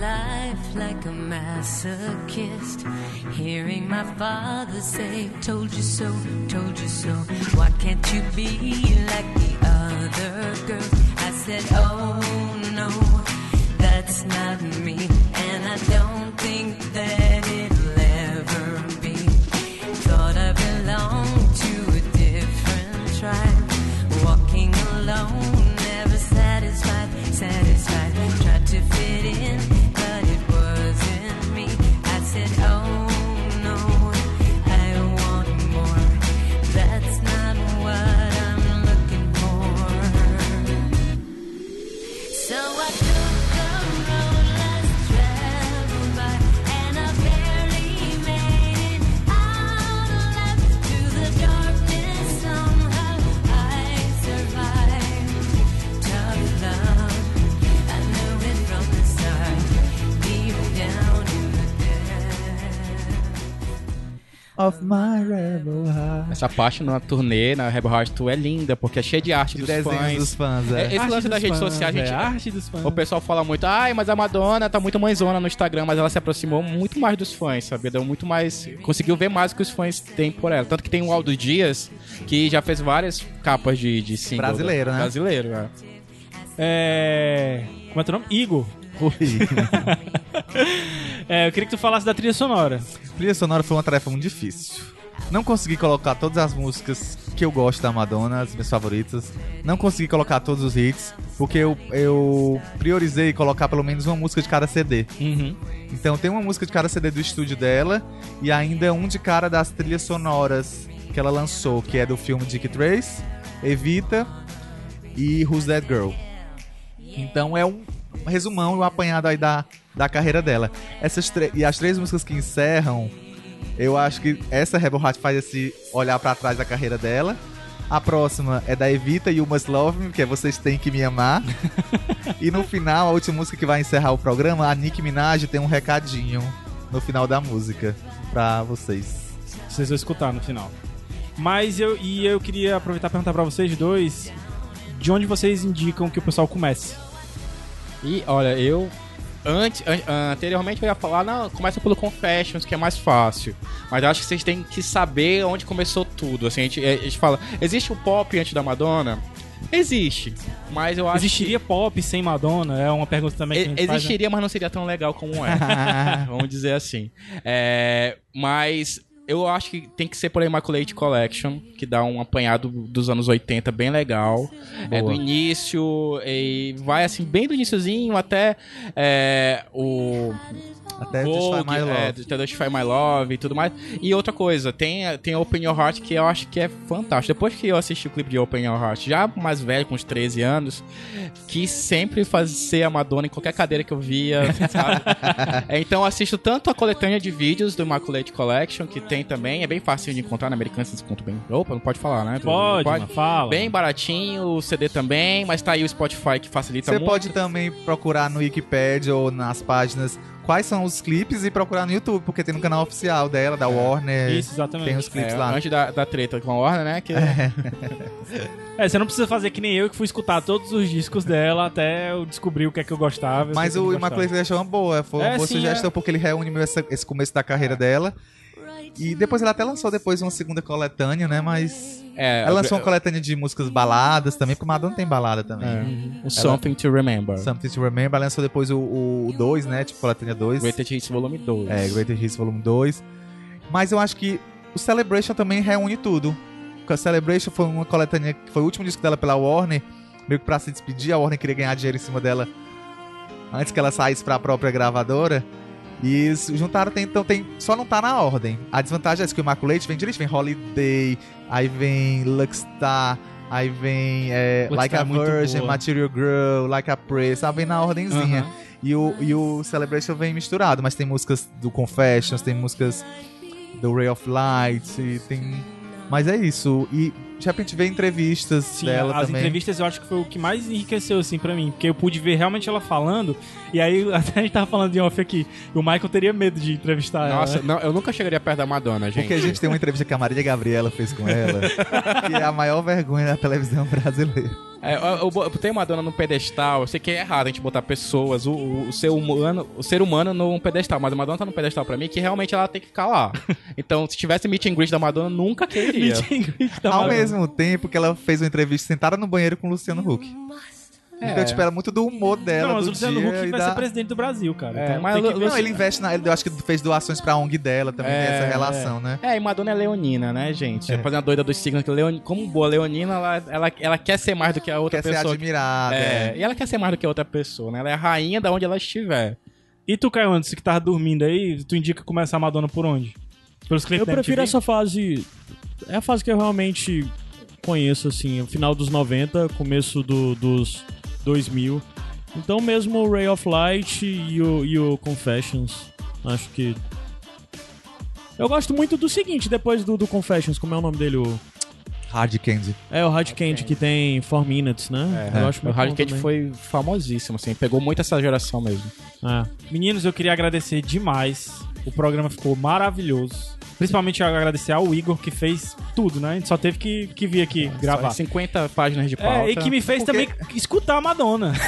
Life like a masochist. Hearing my father say, Told you so, told you so. Why can't you be like the other girls? I said, Oh no, that's not me. And I don't think that Of my rebel heart. Essa parte na turnê, na Rebel Heart Tour, é linda, porque é cheia de arte De dos desenhos fãs. dos fãs, É, é. esse Arte lance das redes sociais, é, gente. arte dos fãs. O pessoal fala muito, ai, mas a Madonna tá muito mãezona no Instagram, mas ela se aproximou muito mais dos fãs, sabe? Deu muito mais. Conseguiu ver mais o que os fãs têm por ela. Tanto que tem o Aldo Dias, que já fez várias capas de, de single. Brasileiro, né? Brasileiro, né? É. Como é teu nome? Igor. É, eu queria que tu falasse da trilha sonora. trilha sonora foi uma tarefa muito difícil. Não consegui colocar todas as músicas que eu gosto da Madonna, as minhas favoritas. Não consegui colocar todos os hits, porque eu, eu priorizei colocar pelo menos uma música de cada CD. Uhum. Então tem uma música de cada CD do estúdio dela e ainda um de cada das trilhas sonoras que ela lançou, que é do filme Dick Trace, Evita e Who's That Girl. Então é um resumão e um apanhado aí da, da carreira dela. Essas e as três músicas que encerram, eu acho que essa Rebel Heart faz esse olhar pra trás da carreira dela. A próxima é da Evita e You Must Love Me, que é Vocês Têm Que Me Amar. e no final, a última música que vai encerrar o programa, a Nicki Minaj tem um recadinho no final da música pra vocês. Vocês vão escutar no final. Mas eu e eu queria aproveitar e perguntar pra vocês dois de onde vocês indicam que o pessoal comece. E olha, eu. Antes, an- anteriormente eu ia falar, não, começa pelo Confessions, que é mais fácil. Mas eu acho que vocês têm que saber onde começou tudo. Assim, a gente, a gente fala, existe o pop antes da Madonna? Existe. Mas eu acho Existiria pop sem Madonna? É uma pergunta também que a que. gente e- faz, né? Existiria, mas não seria tão legal como é. Vamos dizer assim. É, mas eu acho que tem que ser por Immaculate Collection, que dá um apanhado dos anos 80 bem legal. É do início e vai assim, bem do iniciozinho até é, o Até Vogue, Justify My Love. é, do Justify My Love e tudo mais. E outra coisa, tem, tem Open Your Heart que eu acho que é fantástico. Depois que eu assisti o clipe de Open Your Heart, já mais velho, com uns 13 anos, que sempre fazia a Madonna em qualquer cadeira que eu via, sabe? É, então eu assisto tanto a coletânea de vídeos do Immaculate Collection, que tem também, é bem fácil de encontrar na American desconto bem. Opa, não pode falar, né? Pode, mano, fala. Bem baratinho, o CD também, mas tá aí o Spotify que facilita Você muito. pode também procurar no Wikipedia ou nas páginas quais são os clipes e procurar no YouTube, porque tem no canal oficial dela, da Warner. Isso, exatamente. Tem os clipes É, lá. antes da, da treta com a Warner, né? Que É, você não precisa fazer que nem eu que fui escutar todos os discos dela até eu descobrir o que é que eu gostava. Mas eu o Immaculate é uma boa, foi uma É, boa sim, sugestão, é. porque ele reúne meio essa- esse começo da carreira dela. E depois ela até lançou depois uma segunda coletânea, né? Mas. É, ela lançou uma coletânea de músicas baladas também, porque Madonna tem balada também. o Something to Remember. Something to Remember. Ela lançou depois o 2, né? Tipo, coletânea 2. Greatest Hits Volume 2. É, Greater Hits Volume 2. Mas eu acho que o Celebration também reúne tudo. Porque a Celebration foi uma coletânea que foi o último disco dela pela Warner, meio que pra se despedir, a Warner queria ganhar dinheiro em cima dela antes que ela saísse pra própria gravadora. E juntaram, tem, então tem. Só não tá na ordem. A desvantagem é que o Immaculate vem direito, vem Holiday, aí vem Luckstar, aí vem é, Luckstar Like a é Virgin, boa. Material Girl, Like a Praise, sabe? Vem na ordenzinha. Aham. E, o, e o Celebration vem misturado, mas tem músicas do Confessions, tem músicas do Ray of Light, e tem. Mas é isso. E de repente vê entrevistas Sim, dela as também. entrevistas eu acho que foi o que mais enriqueceu, assim, pra mim. Porque eu pude ver realmente ela falando. E aí, até a gente tava falando de off aqui. O Michael teria medo de entrevistar Nossa, ela. né? não, eu nunca chegaria perto da Madonna, gente. Porque a gente tem uma entrevista que a Maria Gabriela fez com ela, que é a maior vergonha da televisão brasileira. É, eu, eu, eu botei Madonna no pedestal. Eu sei que é errado a gente botar pessoas, o, o, o ser humano, o ser humano num pedestal, mas a Madonna tá no pedestal pra mim que realmente ela tem que ficar lá. Então, se tivesse meet and greet da Madonna, nunca queria. Meet and greet da Ao Madonna. mesmo tempo que ela fez uma entrevista sentada no banheiro com o Luciano Huck. É. Então, tipo, era muito do humor dela. Não, mas o Luciano Huck vai da- ser presidente do Brasil, cara. É, então mas Lu- Não, ele investe na. Ele, eu acho que fez doações pra ONG dela também, tem É, essa relação, né? É, e Madonna é leonina, né, gente? É. Fazendo a doida dos signos. que Leon... Como boa leonina, ela, ela, ela quer ser mais do que a outra Quer ser pessoa. admirada. É, é. e ela quer ser mais do que a outra pessoa, né? Ela é a rainha da onde ela estiver. E tu, Caio Anderson, que tava dormindo aí, tu indica começar a Madonna por onde? Pelos clipes Eu prefiro essa fase. É a fase que eu realmente conheço, assim, o final dos 90, começo do- dos 2000. Então, mesmo o Ray of Light e o, e o Confessions, acho que. Eu gosto muito do seguinte, depois do, do Confessions, como é o nome dele? O... Hard Candy. É o Hard Candy que tem 4 Minutes, né? É, eu acho o Hard Candy também. foi famosíssimo, assim. Pegou muito essa geração mesmo. É. Meninos, eu queria agradecer demais. O programa ficou maravilhoso. Principalmente eu agradecer ao Igor, que fez tudo, né? A gente só teve que, que vir aqui gravar. Só 50 páginas de pauta. É, e que me fez Porque- também escutar a Madonna.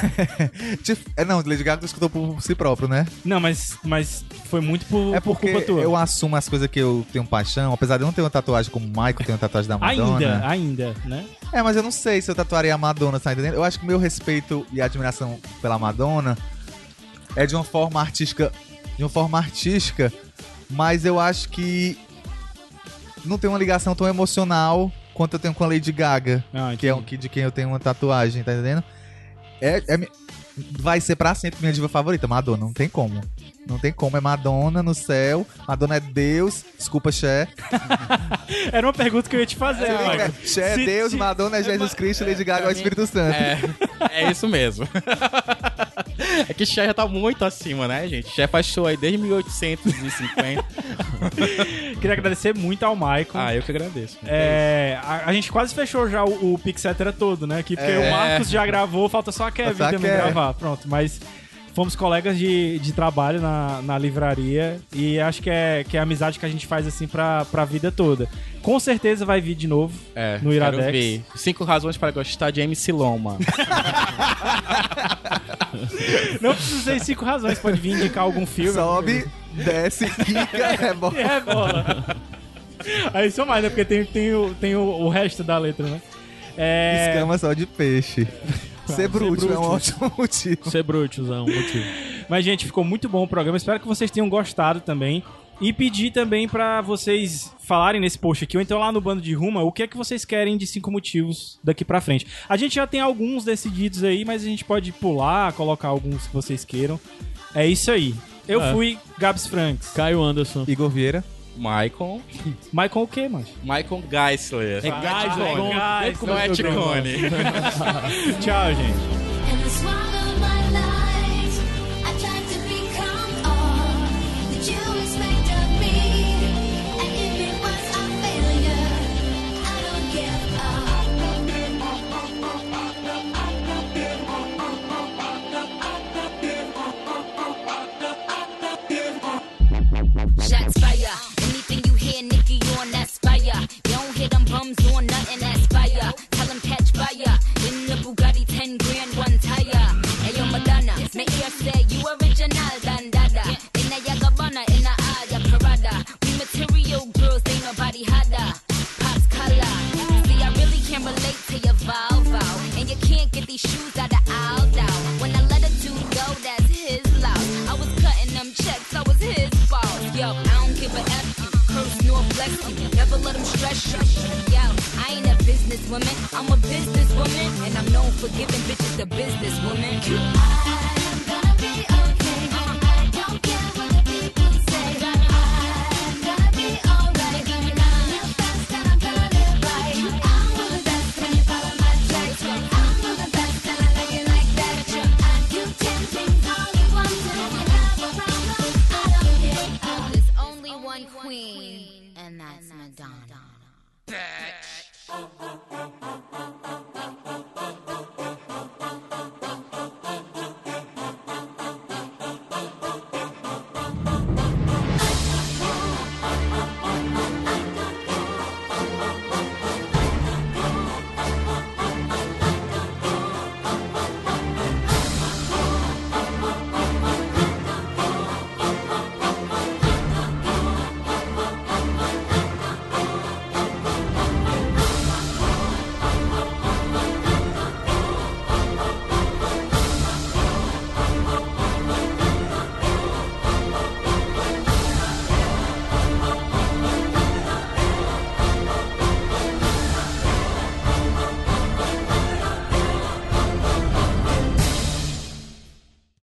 É, não, Lady Gaga escutou por si próprio, né? Não, mas, mas foi muito por, É por porque culpa tua. eu assumo as coisas que eu tenho paixão, apesar de eu não ter uma tatuagem como o Michael tem uma tatuagem da Madonna. Ainda, ainda, né? É, mas eu não sei se eu tatuaria a Madonna, tá entendendo? Eu acho que o meu respeito e admiração pela Madonna é de uma forma artística. De uma forma artística, mas eu acho que não tem uma ligação tão emocional quanto eu tenho com a Lady Gaga, Ah, que é um que de quem eu tenho uma tatuagem, tá entendendo? É, é vai ser pra sempre minha diva favorita, Madonna, não tem como. Não tem como, é Madonna no céu, Madonna é Deus, desculpa, Cher. Era uma pergunta que eu ia te fazer, Michael. Cher é Deus, se- Madonna é Jesus Cristo, Lady Gaga é o Espírito Santo. É, é isso mesmo. É que Cher já tá muito acima, né, gente? Cher faz show aí desde 1850. Queria agradecer muito ao Michael. ah, eu que agradeço. É, a, a gente quase fechou já o, o Pixetera todo, né? Aqui, porque É. o Marcos já gravou, falta só a Kevin Só a também Kevin. gravar. Pronto, mas fomos colegas de, de trabalho na, na livraria e acho que é, que é a amizade que a gente faz assim pra, pra vida toda. Com certeza vai vir de novo É, no quero Iradex. ver. Cinco razões para gostar de MC Loma. Não precisa ser cinco razões, pode vir indicar algum filme. Sobe, desce, quica, é bom. É, bola. Aí só mais, né? Porque tem, tem, o, tem o, o resto da letra, né? É, Escama só de peixe. Ser bruto é um bruto. ótimo motivo. Ser brutos é um motivo. Mas, gente, ficou muito bom o programa. Espero que vocês tenham gostado também. E pedir também pra vocês falarem nesse post aqui, ou então lá no bando de Ruma, o que é que vocês querem de cinco motivos daqui pra frente. A gente já tem alguns decididos aí, mas a gente pode pular, colocar alguns que vocês queiram. É isso aí. Eu É. fui Gabs Franks. Caio Anderson. Igor Vieira. Michael. Michael o quê, mano? Michael Geisler. É Gás, né? Ticone. Gás, Não é Ticone. Tchau, gente. In the swallow of my life, I tried to become all that you expect of me. And if it was a failure, I don't give Shots fire. You don't hear them bums doing nothing that's Yo, I ain't a businesswoman. I'm a businesswoman. And I'm known for giving bitches the businesswoman. I'm oh, oh. oh.